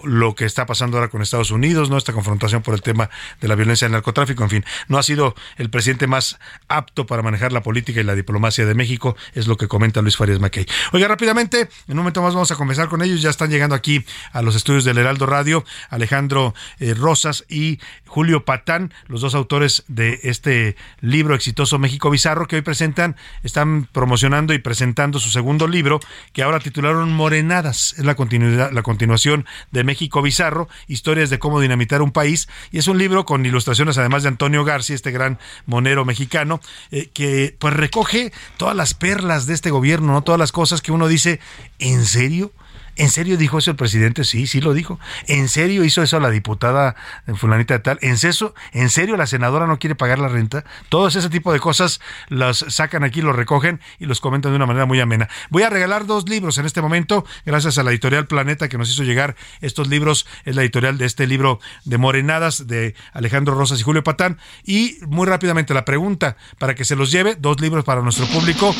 lo que está pasando ahora con Estados Unidos, ¿no? Esta confrontación por el tema de la violencia del narcotráfico, en fin, no ha sido el presidente más apto para manejar la política y la diplomacia de México, es lo que comenta Luis Farías Mackey. Oiga, rápidamente, en un momento más vamos a conversar con ellos, ya están llegando aquí a los estudios del Heraldo Radio, Alejandro eh, Rosas y Julio Patán, los dos autores de este libro exitoso México Bizarro, que hoy presentan, están promocionando y presentando su segundo libro, que ahora titularon Morenadas, es la continuidad, la continuación de México Bizarro, historias de cómo dinamitar un país, y es un libro con ilustraciones además de Antonio García, este gran monero mexicano, eh, que pues recoge todas las perlas de este gobierno, ¿no? Todas las cosas que uno dice, ¿en serio? ¿En serio dijo eso el presidente? Sí, sí lo dijo. ¿En serio hizo eso la diputada fulanita de tal? ¿En serio, ¿En serio la senadora no quiere pagar la renta? Todos ese tipo de cosas las sacan aquí, los recogen y los comentan de una manera muy amena. Voy a regalar dos libros en este momento, gracias a la editorial Planeta que nos hizo llegar estos libros. Es la editorial de este libro de Morenadas de Alejandro Rosas y Julio Patán. Y muy rápidamente la pregunta para que se los lleve, dos libros para nuestro público.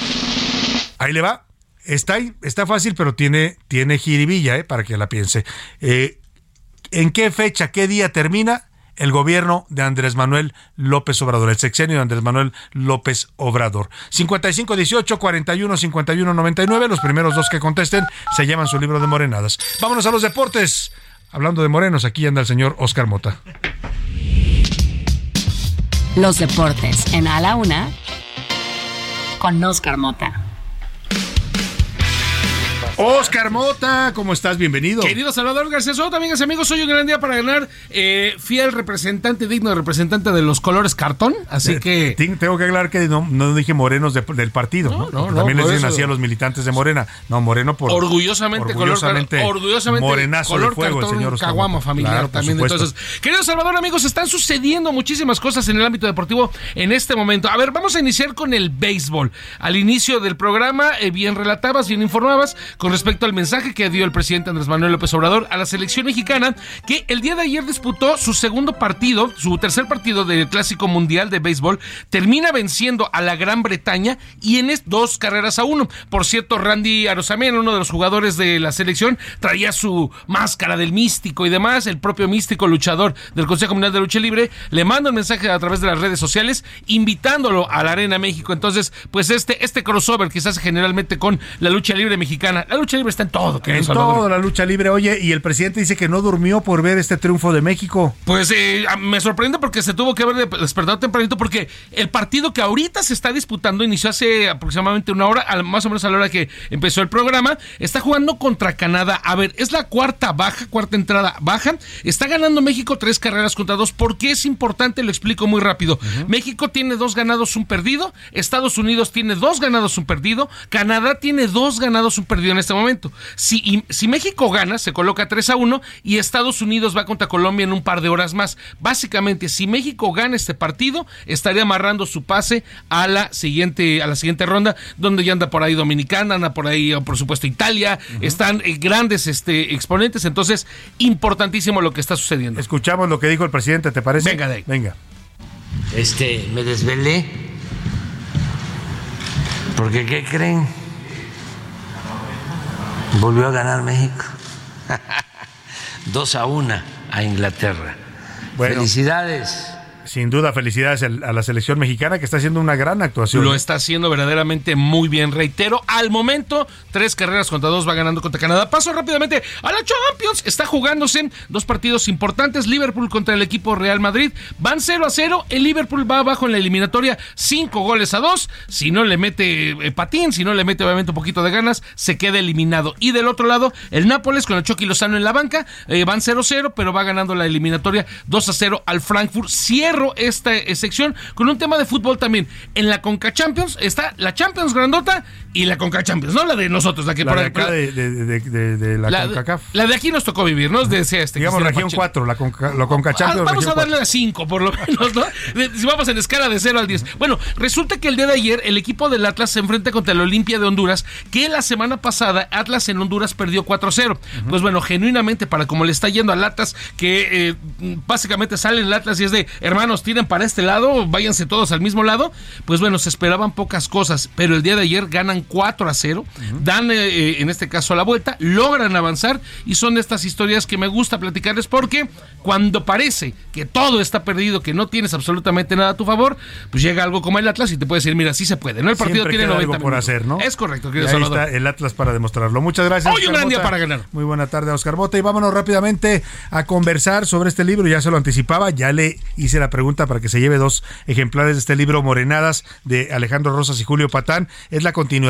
Ahí le va. Está, está fácil, pero tiene, tiene jiribilla, ¿eh? para que la piense. Eh, ¿En qué fecha, qué día termina el gobierno de Andrés Manuel López Obrador, el sexenio de Andrés Manuel López Obrador. 55 18 41 51 99, los primeros dos que contesten se llevan su libro de morenadas. Vámonos a los deportes. Hablando de morenos, aquí anda el señor Oscar Mota. Los deportes en A la Una con Oscar Mota. Oscar Mota, ¿cómo estás? Bienvenido. Querido Salvador García Soto, amigas y amigos, hoy un gran día para ganar. Eh, fiel representante, digno representante de los colores cartón. Así Eh, que. Tengo que aclarar que no, no dije morenos de- del partido. ¿no? no, no, También les dicen así a los militantes de Morena. No, moreno por. Orgullosamente, orgullosamente, color, orgullosamente morenazo color de fuego, el cartón, señor Oscar caguama familiar Claro, también. Entonces, querido Salvador, amigos, están sucediendo muchísimas cosas en el ámbito deportivo en este momento. A ver, vamos a iniciar con el béisbol. Al inicio del programa, eh, bien relatabas, bien informabas con respecto al mensaje que dio el presidente Andrés Manuel López Obrador a la selección mexicana, que el día de ayer disputó su segundo partido, su tercer partido del Clásico Mundial de Béisbol, termina venciendo a la Gran Bretaña y en dos carreras a uno. Por cierto, Randy Arosamena, uno de los jugadores de la selección, traía su máscara del místico y demás. El propio místico luchador del Consejo Mundial de Lucha Libre le manda un mensaje a través de las redes sociales invitándolo a la Arena México. Entonces, pues este, este crossover que se hace generalmente con la lucha libre mexicana. La lucha libre está en todo, querido En Salvador. toda la lucha libre, oye, y el presidente dice que no durmió por ver este triunfo de México. Pues eh, me sorprende porque se tuvo que haber de- despertado tempranito porque el partido que ahorita se está disputando inició hace aproximadamente una hora, más o menos a la hora que empezó el programa. Está jugando contra Canadá. A ver, es la cuarta baja, cuarta entrada baja. Está ganando México tres carreras contra dos. ¿Por qué es importante? Lo explico muy rápido. México tiene dos ganados, un perdido. Estados Unidos tiene dos ganados, un perdido. Canadá tiene dos ganados, un perdido en este momento. Si, y- si México gana, se coloca 3 a 1 y Estados Unidos va contra Colombia en un par de horas más. Básicamente, si México gana este partido, estaría amarrando su pase a la siguiente, a la siguiente ronda, donde ya anda por ahí Dominicana, anda por ahí, por supuesto, Italia. Están eh, grandes este, exponentes. Entonces, importantísimo lo que está sucediendo. Escuchamos lo que dijo el presidente, ¿te parece? Venga de ahí. Venga. Este, me desvelé. Porque, ¿qué creen? Volvió a ganar México. [laughs] Dos a una a Inglaterra. Felicidades. Sin duda, felicidades a la selección mexicana que está haciendo una gran actuación. Lo está haciendo verdaderamente muy bien. Reitero, al momento, tres carreras contra dos va ganando contra Canadá. Paso rápidamente a la Champions. Está jugándose dos partidos importantes. Liverpool contra el equipo Real Madrid. Van 0 a 0. El Liverpool va abajo en la eliminatoria. Cinco goles a dos. Si no le mete eh, patín, si no le mete obviamente un poquito de ganas, se queda eliminado. Y del otro lado, el Nápoles con el Chucky Lozano en la banca. eh, van 0 a 0, pero va ganando la eliminatoria 2 a 0 al Frankfurt. Esta eh, sección con un tema de fútbol también. En la Conca Champions está la Champions grandota y la Conca Champions, no la de nosotros, la que La por de acá de, de- de- de- de la, la, CONCACAF. la de aquí nos tocó vivir, ¿no? Decía este. Digamos región Pacheco. 4, la Conca, la Conca Ah, vamos a darle 4. a 5, por lo [laughs] menos, ¿no? De- Si vamos en escala de 0 al 10. Bueno, resulta que el día de ayer el equipo del Atlas se enfrenta contra el Olimpia de Honduras, que la semana pasada Atlas en Honduras perdió 4-0. Pues bueno, genuinamente, para como le está yendo al Atlas, que eh, básicamente sale el Atlas y es de, hermanos, tiren para este lado, váyanse todos al mismo lado. Pues bueno, se esperaban pocas cosas, pero el día de ayer ganan 4 a 0, dan eh, eh, en este caso la vuelta, logran avanzar y son estas historias que me gusta platicarles porque cuando parece que todo está perdido, que no tienes absolutamente nada a tu favor, pues llega algo como el Atlas y te puede decir, mira, sí se puede, ¿no? El partido Siempre tiene queda 90 algo por minutos. hacer, ¿no? Es correcto, querido ahí está el Atlas para demostrarlo. Muchas gracias. Hoy un gran día para ganar. Muy buena tarde, Oscar Bota. Y vámonos rápidamente a conversar sobre este libro. Ya se lo anticipaba, ya le hice la pregunta para que se lleve dos ejemplares de este libro, Morenadas, de Alejandro Rosas y Julio Patán. Es la continuación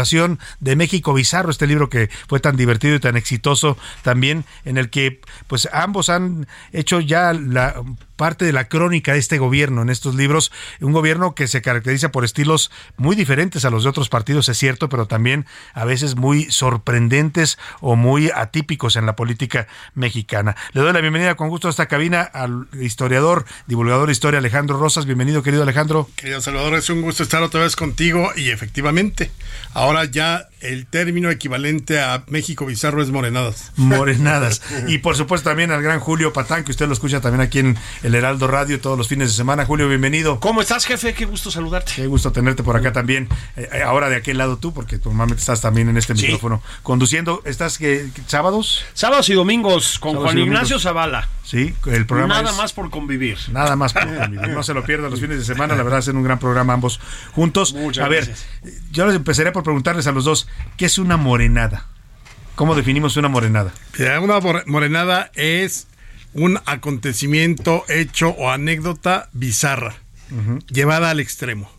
de México Bizarro, este libro que fue tan divertido y tan exitoso también, en el que pues ambos han hecho ya la parte de la crónica de este gobierno en estos libros, un gobierno que se caracteriza por estilos muy diferentes a los de otros partidos, es cierto, pero también a veces muy sorprendentes o muy atípicos en la política mexicana. Le doy la bienvenida con gusto a esta cabina al historiador, divulgador de historia Alejandro Rosas. Bienvenido, querido Alejandro. Querido Salvador, es un gusto estar otra vez contigo y efectivamente, ahora ya el término equivalente a México Bizarro es morenadas. Morenadas. [laughs] Y por supuesto también al gran Julio Patán, que usted lo escucha también aquí en el Heraldo Radio todos los fines de semana. Julio, bienvenido. ¿Cómo estás, jefe? Qué gusto saludarte. Qué gusto tenerte por acá también. Eh, eh, ahora de aquel lado tú, porque normalmente estás también en este Sí. micrófono conduciendo. ¿Estás qué, qué- sábados? Sábados y domingos con Sábados Juan. Ignacio Zavala. Sí, el programa Nada es- más por convivir. Nada más por convivir. No se lo pierdan los fines de semana. La verdad, hacen un gran programa ambos juntos. Muchas a ver, gracias. yo les empezaré por preguntarles a los dos, ¿qué es una morenada? ¿Cómo definimos una morenada? Una more- morenada es un acontecimiento, hecho o anécdota bizarra, llevada al extremo.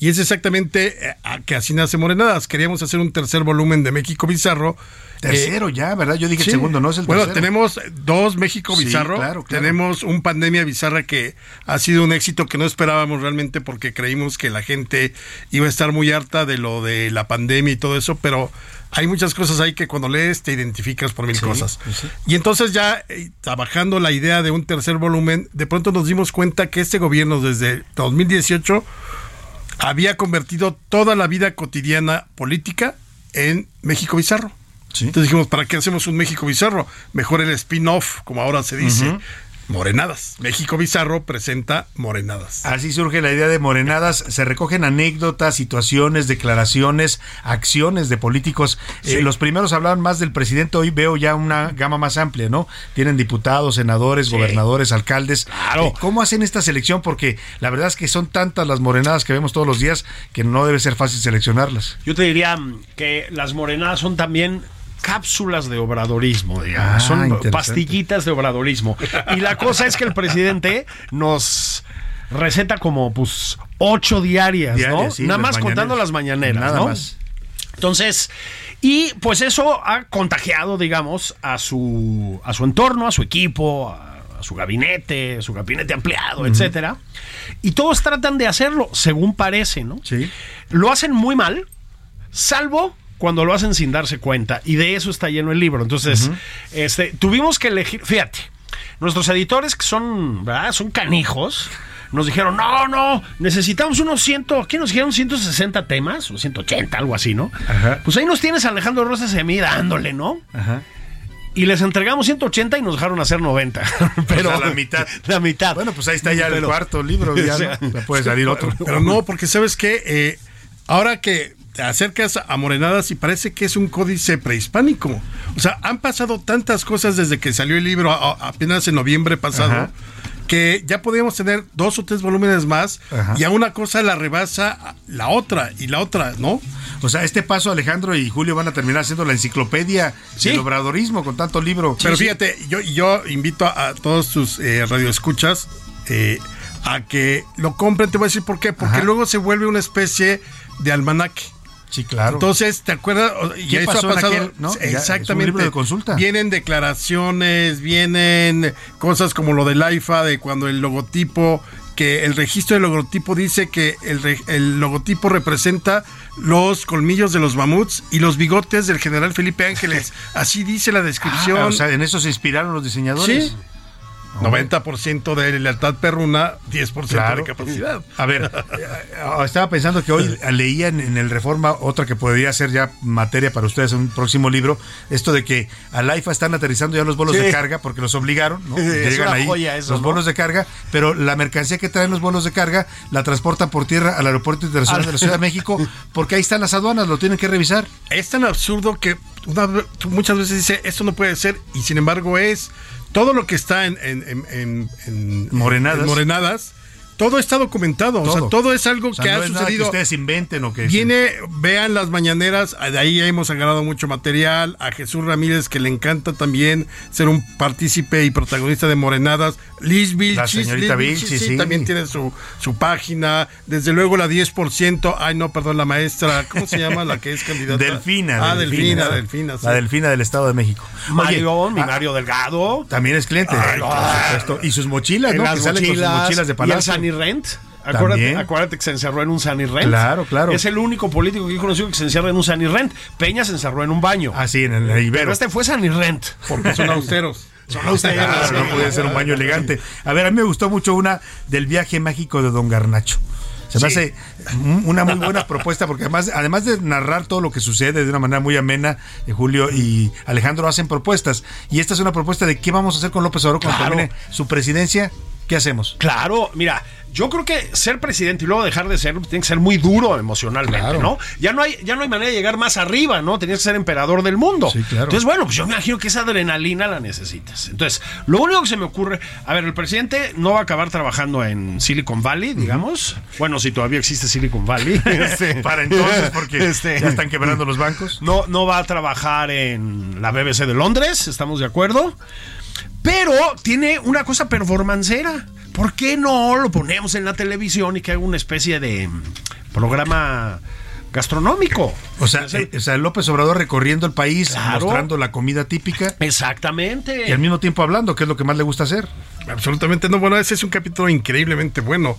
Y es exactamente eh, a que así nace Morenadas. Queríamos hacer un tercer volumen de México Bizarro. Tercero ya, ¿verdad? Yo dije el segundo, no es el bueno, tercero. tenemos dos México Sí, Bizarro. claro, claro. Tenemos un Pandemia Bizarra que ha sido un éxito que no esperábamos realmente porque creímos que la gente iba a estar muy harta de lo de la pandemia y todo eso, pero hay muchas cosas ahí que cuando lees te identificas por mil Sí, cosas. pues sí. Y entonces ya eh, trabajando la idea de un tercer volumen, de pronto nos dimos cuenta que este gobierno desde 2018 había convertido toda la vida cotidiana política en México Bizarro. Entonces dijimos, ¿para qué hacemos un México Bizarro? Mejor el spin-off, como ahora se dice. Morenadas. México Bizarro presenta Morenadas. Así surge la idea de morenadas. Se recogen anécdotas, situaciones, declaraciones, acciones de políticos. Eh, los primeros hablaban más del presidente. Hoy veo ya una gama más amplia, ¿no? Tienen diputados, senadores, gobernadores, alcaldes. Eh, ¿Cómo hacen esta selección? Porque la verdad es que son tantas las morenadas que vemos todos los días que no debe ser fácil seleccionarlas. Yo te diría que las morenadas son también cápsulas de obradorismo, digamos. Ah, son pastillitas de obradorismo. Y la cosa es que el presidente nos receta como pues ocho diarias, ¿no? Sí, Nada más contando las mañaneras, Nada ¿no? más. Entonces, y pues eso ha contagiado, digamos, a su, a su entorno, a su equipo, a, a su gabinete, a su gabinete ampliado, etcétera. Y todos tratan de hacerlo, según parece, ¿no? Sí. Lo hacen muy mal, salvo cuando lo hacen sin darse cuenta. Y de eso está lleno el libro. Entonces, este, tuvimos que elegir, fíjate, nuestros editores que son, ¿verdad? Son canijos. Nos dijeron, no, no, necesitamos unos ciento, ¿qué nos dijeron? 160 temas, o 180, algo así, ¿no? Ajá. Pues ahí nos tienes a Alejandro Rosas y a mí dándole, ¿no? Ajá. Y les entregamos 180 y nos dejaron hacer 90. [laughs] [laughs] Pero O sea, la mitad. [laughs] La mitad. Bueno, pues ahí está ya el cuarto libro. Ya, O sea, puede salir otro. Pero no, porque sabes que ahora que te acercas a Morenadas y parece que es un códice prehispánico. O sea, han pasado tantas cosas desde que salió el libro a- a- apenas en noviembre pasado. Ajá. Que ya podríamos tener dos o tres volúmenes más Ajá. y a una cosa la rebasa la otra y la otra, ¿no? O sea, este paso Alejandro y Julio van a terminar siendo la enciclopedia del obradorismo con tanto libro. Pero Sí, sí. fíjate, yo, yo invito a, a todos tus eh, radioescuchas eh, a que lo compren. Te voy a decir por qué. Porque Ajá. luego se vuelve una especie de almanaque. Sí, claro. Entonces, ¿te acuerdas? Y ¿Qué eso pasó ha en pasado. aquel, no? Exactamente. libro de consulta. Vienen declaraciones, vienen cosas como lo del AIFA, de cuando el logotipo, que el registro del logotipo dice que el, re- el logotipo representa los colmillos de los mamuts y los bigotes del general Felipe Ángeles. [laughs] Así dice la descripción. Ah, o sea, en eso se inspiraron los diseñadores. Sí. 90% de lealtad perruna, 10% Claro. de capacidad. A ver, [laughs] eh, estaba pensando que hoy leía en, el Reforma otra que podría ser ya materia para ustedes en un próximo libro, esto de que al AIFA están aterrizando ya los bolos Sí. de carga porque los obligaron, ¿no? Sí, Llegan ahí eso, los ¿no? bolos de carga, pero la mercancía que traen los bolos de carga la transportan por tierra al aeropuerto internacional Al- de la Ciudad de México porque ahí están las aduanas, lo tienen que revisar. Es tan absurdo que una muchas veces dice esto no puede ser y sin embargo es todo lo que está en, en- en- en- en- Morenadas. en Morenadas, todo está documentado, o sea, todo es algo O sea, que no ha es nada sucedido. que ustedes inventen o que Viene, vean las mañaneras, de ahí hemos agarrado mucho material. A Jesús Ramírez, que le encanta también ser un partícipe y protagonista de Morenadas. Liz Vilchis, señorita Liz Vilchis, sí. también tiene su, su página. Desde luego la 10%. Ay, no, perdón, la maestra. ¿Cómo se llama la que es candidata? [laughs] Delfina. Ah, Delfina, Delfina. sí. La Delfina del Estado de México. Mario, Oye, mi ah, Mario Delgado. También es cliente. Ay, por supuesto. Y sus mochilas, ¿no? Las que salen con sus mochilas de y el palacio. Sunny Rent. Acuérdate, acuérdate que se encerró en un Sunny Rent. Claro, claro. Es el único político que he conocido que se encierra en un Sunny Rent. Peña se encerró en un baño. Ah, sí, en el Ibero. Pero este fue Sunny Rent. Porque son austeros. [laughs] Son austeros. Claro, no podía ser un baño elegante. A ver, a mí me gustó mucho una del viaje mágico de Don Garnacho. Se me Sí. hace un- una muy buena propuesta porque además, además de narrar todo lo que sucede de una manera muy amena, eh, Julio y Alejandro hacen propuestas. Y esta es una propuesta de qué vamos a hacer con López Obrador cuando Claro. termine su presidencia. ¿Qué hacemos? Claro, mira, yo creo que ser presidente y luego dejar de ser tiene que ser muy duro emocionalmente, Claro. ¿no? Ya no hay ya no hay manera de llegar más arriba, ¿no? Tenías que ser emperador del mundo. Sí, claro. Entonces, bueno, pues yo me imagino que esa adrenalina la necesitas. Entonces, lo único que se me ocurre, a ver, el presidente no va a acabar trabajando en Silicon Valley, digamos. Bueno, si todavía existe Silicon Valley. [laughs] Este, [laughs] Para entonces, porque [laughs] este, ya están quebrando los bancos. no, no va a trabajar en la BBC de Londres, estamos de acuerdo. Pero tiene una cosa performancera. ¿Por qué no lo ponemos en la televisión y que haga una especie de programa gastronómico. O sea, eh, o sea, López Obrador recorriendo el país, Claro. mostrando la comida típica. Exactamente. Y al mismo tiempo hablando, que es lo que más le gusta hacer. Absolutamente no. Bueno, ese es un capítulo increíblemente bueno.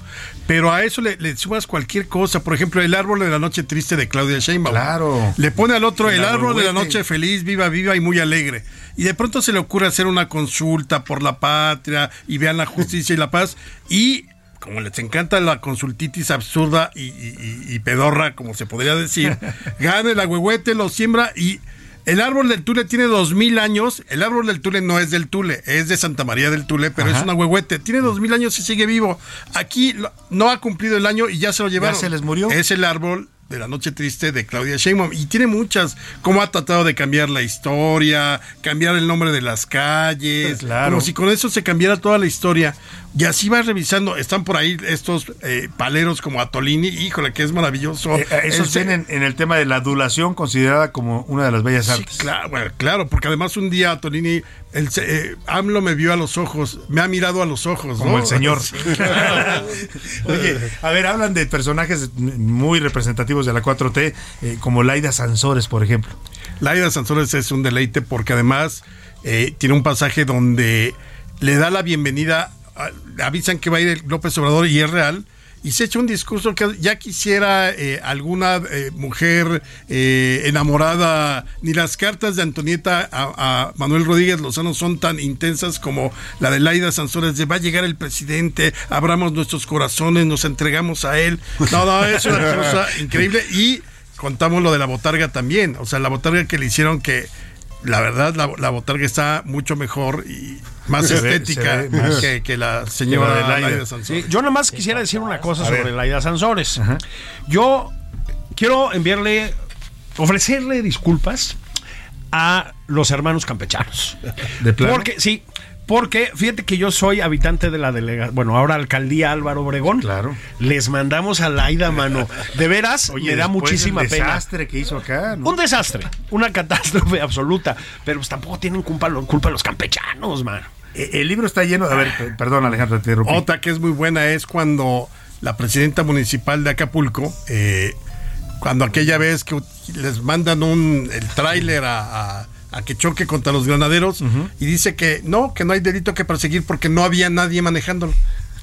Pero a eso le, le sumas cualquier cosa. Por ejemplo, el árbol de la noche triste de Claudia Sheinbaum. Claro. Le pone al otro El el, árbol de la noche feliz, viva, viva y muy alegre. Y de pronto se le ocurre hacer una consulta por la patria y vean la justicia y la paz. Y como les encanta la consultitis absurda y, y- y- y pedorra, como se podría decir, [laughs] gana el agüehuete, lo siembra y el árbol del Tule tiene dos mil años. El árbol del Tule no es del Tule, es de Santa María del Tule, pero Ajá. es un agüehuete. Tiene dos mil años y sigue vivo. Aquí no ha cumplido el año y ya se lo llevaron. se les murió? Es el árbol de la noche triste de Claudia Sheinbaum y tiene muchas cómo ha tratado de cambiar la historia cambiar el nombre de las calles Claro. como si con eso se cambiara toda la historia y así vas revisando están por ahí estos eh, paleros como Atolini híjole que es maravilloso Eh, eh, esos Este- vienen en el tema de la adulación, considerada como una de las bellas Sí, artes. claro, bueno, claro, porque además un día Tonini, el, eh, AMLO me vio a los ojos, me ha mirado a los ojos. Como ¿no? el señor. [laughs] [laughs] Oye, a ver, hablan de personajes muy representativos de la 4T, eh, como Laida Sansores, por ejemplo. Laida Sansores es un deleite porque además eh, tiene un pasaje donde le da la bienvenida, a- avisan que va a ir López Obrador y es real. Y se echa un discurso que ya quisiera eh, alguna eh, mujer eh, enamorada, ni las cartas de Antonieta a, a Manuel Rodríguez Lozano son tan intensas como la de Laida Sansores de va a llegar el presidente, abramos nuestros corazones, nos entregamos a él. No, no, es una cosa [laughs] increíble. Y contamos lo de la botarga también. O sea, la botarga que le hicieron que, la verdad, la, la botarga está mucho mejor y más Se estética se ve más- que, que la señora de Laida, Laida. Sansores. Sí, yo nada más quisiera decir una cosa A sobre ver. Laida Sansores. Yo quiero enviarle, ofrecerle disculpas a los hermanos campechanos. ¿De plano? Porque, sí, porque fíjate que yo soy habitante de la delegación, bueno, ahora alcaldía Álvaro Obregón. Claro. Les mandamos a Laida, mano. De veras, Oye, me da muchísima pena. desastre que hizo acá. ¿no? Un desastre, una catástrofe [laughs] absoluta. Pero pues tampoco tienen culpa, culpa los campechanos, mano. Eh, El libro está lleno. A ver, per- perdón, Alejandro, te interrumpí. Otra que es muy buena es cuando la presidenta municipal de Acapulco, eh, cuando aquella vez que les mandan un el tráiler a, a- a que choque contra los granaderos y dice que no, que no hay delito que perseguir porque no había nadie manejándolo.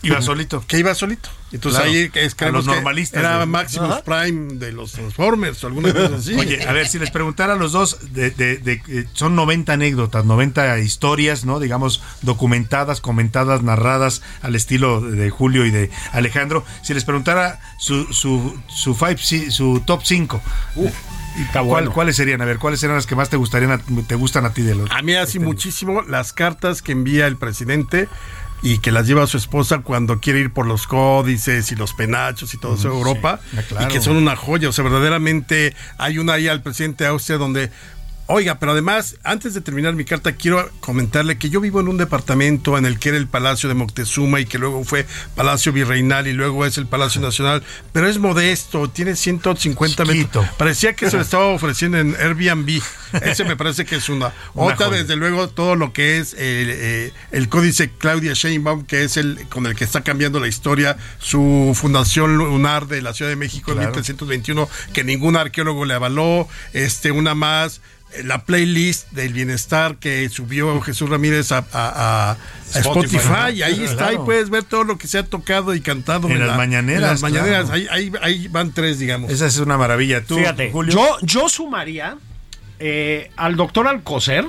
Iba solito. Que iba solito. Entonces Claro. ahí es, A los que normalistas, Era ¿no? Maximus Ajá. Prime de los Transformers o alguna cosa así. Oye, a ver, si les preguntara a los dos, de, de- de- eh, son 90 anécdotas, 90 historias, ¿no? Digamos, documentadas, comentadas, narradas al estilo de Julio y de Alejandro. Si les preguntara su, su, su, five, si- su top 5, bueno. ¿cuáles serían? A ver, ¿cuáles eran las que más te gustarían, a- te gustan a ti de los? A mí hace muchísimo las cartas que envía el presidente y que las lleva a su esposa cuando quiere ir por los códices y los penachos y todo eso a Mm, Europa sí. Ah, claro. y que son una joya, o sea, verdaderamente hay una ahí al presidente de Austria donde Oiga, pero además, antes de terminar mi carta, quiero comentarle que yo vivo en un departamento en el que era el Palacio de Moctezuma y que luego fue Palacio Virreinal y luego es el Palacio Nacional, pero es modesto, tiene 150 metros. Parecía que se lo [laughs] estaba ofreciendo en Airbnb. Ese me parece que es una. Una Otra, joya. desde luego, todo lo que es eh, eh, el códice Claudia Sheinbaum, que es el con el que está cambiando la historia, su fundación lunar de la Ciudad de México en Claro. 1321, que ningún arqueólogo le avaló, este, una más la playlist del bienestar que subió Jesús Ramírez a, a- a- a Spotify, Spotify, ¿no? y ahí está, Claro. ahí puedes ver todo lo que se ha tocado y cantado En las la- mañaneras, en las mañaneras, claro. ahí, ahí- ahí van tres, digamos. Esa es una maravilla. Tú, Fíjate, Julio. yo, yo sumaría eh, al doctor Alcocer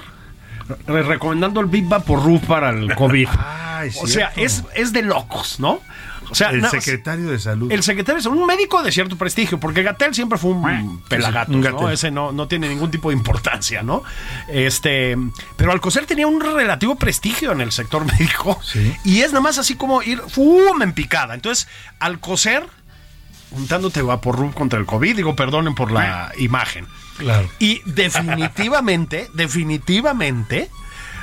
re- recomendando el Big Vaporub para el [laughs] COVID. Ay, o sea, es, es de locos, ¿no? O sea, el secretario de salud. El secretario es un médico de cierto prestigio, porque Gatel siempre fue un pelagato, un ¿no? Ese no, no tiene ningún tipo de importancia, ¿no? Este, pero Alcocer tenía un relativo prestigio en el sector [laughs] médico y es nada más así como ir ¡fum! en picada. Entonces, Alcocer juntándote Vaporub contra el COVID, digo, perdonen por la imagen. Claro. Y definitivamente, [laughs] definitivamente,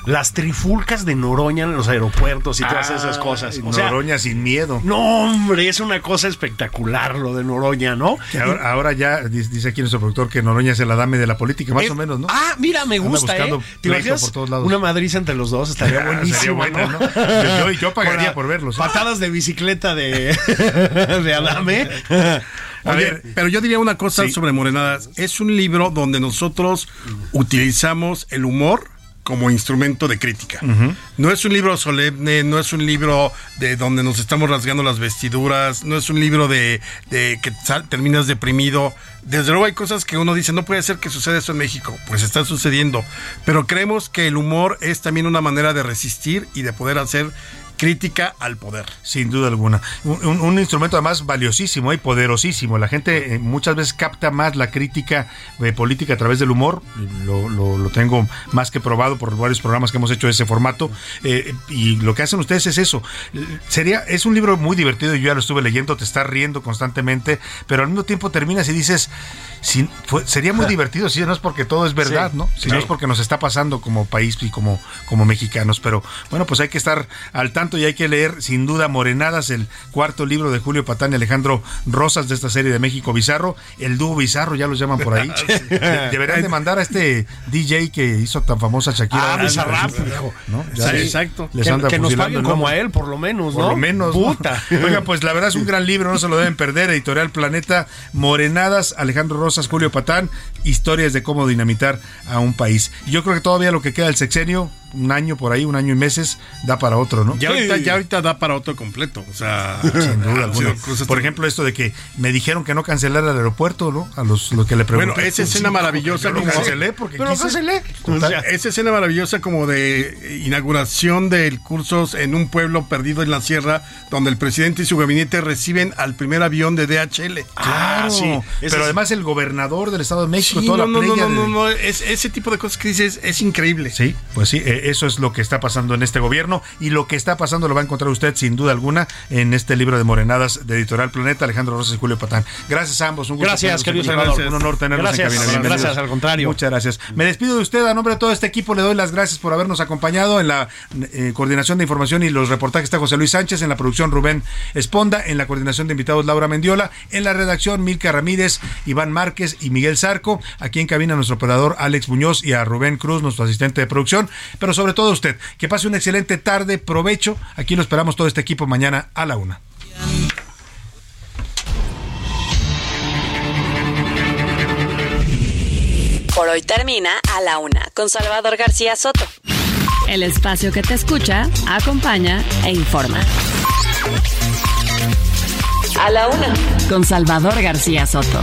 las trifulcas de Noroña en los aeropuertos y todas Ah, esas cosas. O sea, Noroña sin miedo. no, hombre, es una cosa espectacular lo de Noroña, ¿no? Que ahora, ahora ya dice aquí nuestro productor que Noroña es el adame de la política, más Eh, o menos, ¿no? Ah, mira, me gusta, ¿eh? ¿Te imaginas por todos lados. una madriza entre los dos? Estaría [laughs] Ah, buenísimo, buena, ¿no? Yo- yo- yo [laughs] pagaría por verlos, ¿eh? Patadas de bicicleta de, [laughs] de Adame. Oye, pero yo diría una cosa sobre Morenadas. Es un libro donde nosotros utilizamos el humor como instrumento de crítica. No es un libro solemne, no es un libro de donde nos estamos rasgando las vestiduras, no es un libro de, de que sal- terminas deprimido. Desde luego hay cosas que uno dice, no puede ser que suceda eso en México, pues está sucediendo. Pero creemos que el humor es también una manera de resistir y de poder hacer crítica al poder. Sin duda alguna. Un, instrumento además valiosísimo y poderosísimo. La gente eh, muchas veces capta más la crítica eh, política a través del humor. Lo, lo- lo tengo más que probado por varios programas que hemos hecho de ese formato. Eh, y lo que hacen ustedes es eso. Sería, es un libro muy divertido. Yo ya lo estuve leyendo, te estás riendo constantemente, pero al mismo tiempo terminas y dices, si, fue- sería muy [laughs] divertido si no es porque todo es verdad, Sí, ¿no? Si no es porque nos está pasando como país y como, como mexicanos. Pero bueno, pues hay que estar al tanto y hay que leer sin duda Morenadas, el cuarto libro de Julio Patán y Alejandro Rosas de esta serie de México Bizarro. El dúo Bizarro, ya los llaman por ahí. [laughs] De- [laughs] deberían de mandar a este DJ que hizo tan famosa Shakira. Ah, Bizarrap. ¿no? Sí, exacto. Les Que- anda que nos paguen como a él, por lo menos, Por ¿no? lo menos. ¿no? Puta. [laughs] Oiga, pues la verdad es un gran libro, no se lo deben perder. Editorial Planeta, Morenadas, Alejandro Rosas, Julio Patán, historias de cómo dinamitar a un país. Y yo creo que todavía lo que queda del sexenio, un año por ahí, un año y meses, da para otro, ¿no? Ya, ahorita, ya ahorita da para otro completo. O sea, [laughs] Sin duda alguna. Por ejemplo, esto de que me dijeron que no cancelara el aeropuerto, ¿no? A los lo que le pregunté. Bueno, esa escena Sí, maravillosa yo lo como- cancelé porque Pero lo quise. cancelé. Total. O sea, esa escena maravillosa como de inauguración del cursos en un pueblo perdido en la sierra, donde el presidente y su gabinete reciben al primer avión de DHL. Claro, pero además el gobernador del Estado de México, Sí, toda no, la no, no, no, de- no, no, es, ese tipo de cosas que dices es increíble. Sí, pues sí, eh, eso es lo que está pasando en este gobierno y lo que está pasando lo va a encontrar usted sin duda alguna en este libro de Morenadas de Editorial Planeta, Alejandro Rosas y Julio Patán. Gracias a ambos, un gusto Gracias, querido. Un honor tenerlos Gracias, en cabina. Gracias, al contrario. Muchas gracias. Me despido de usted a nombre de todo este equipo, le doy las gracias por habernos acompañado en la eh, coordinación de información y los reportajes está José Luis Sánchez, en la producción Rubén Esponda, en la coordinación de invitados Laura Mendiola, en la redacción Milka Ramírez, Iván Márquez y Miguel Zarco, aquí en cabina nuestro operador Alex Muñoz y a Rubén Cruz, nuestro asistente de producción, pero sobre todo usted, que pase una excelente tarde, provecho, aquí lo esperamos todo este equipo mañana a la una. Por hoy termina A la Una con Salvador García Soto. El espacio que te escucha, acompaña e informa. A la Una con Salvador García Soto.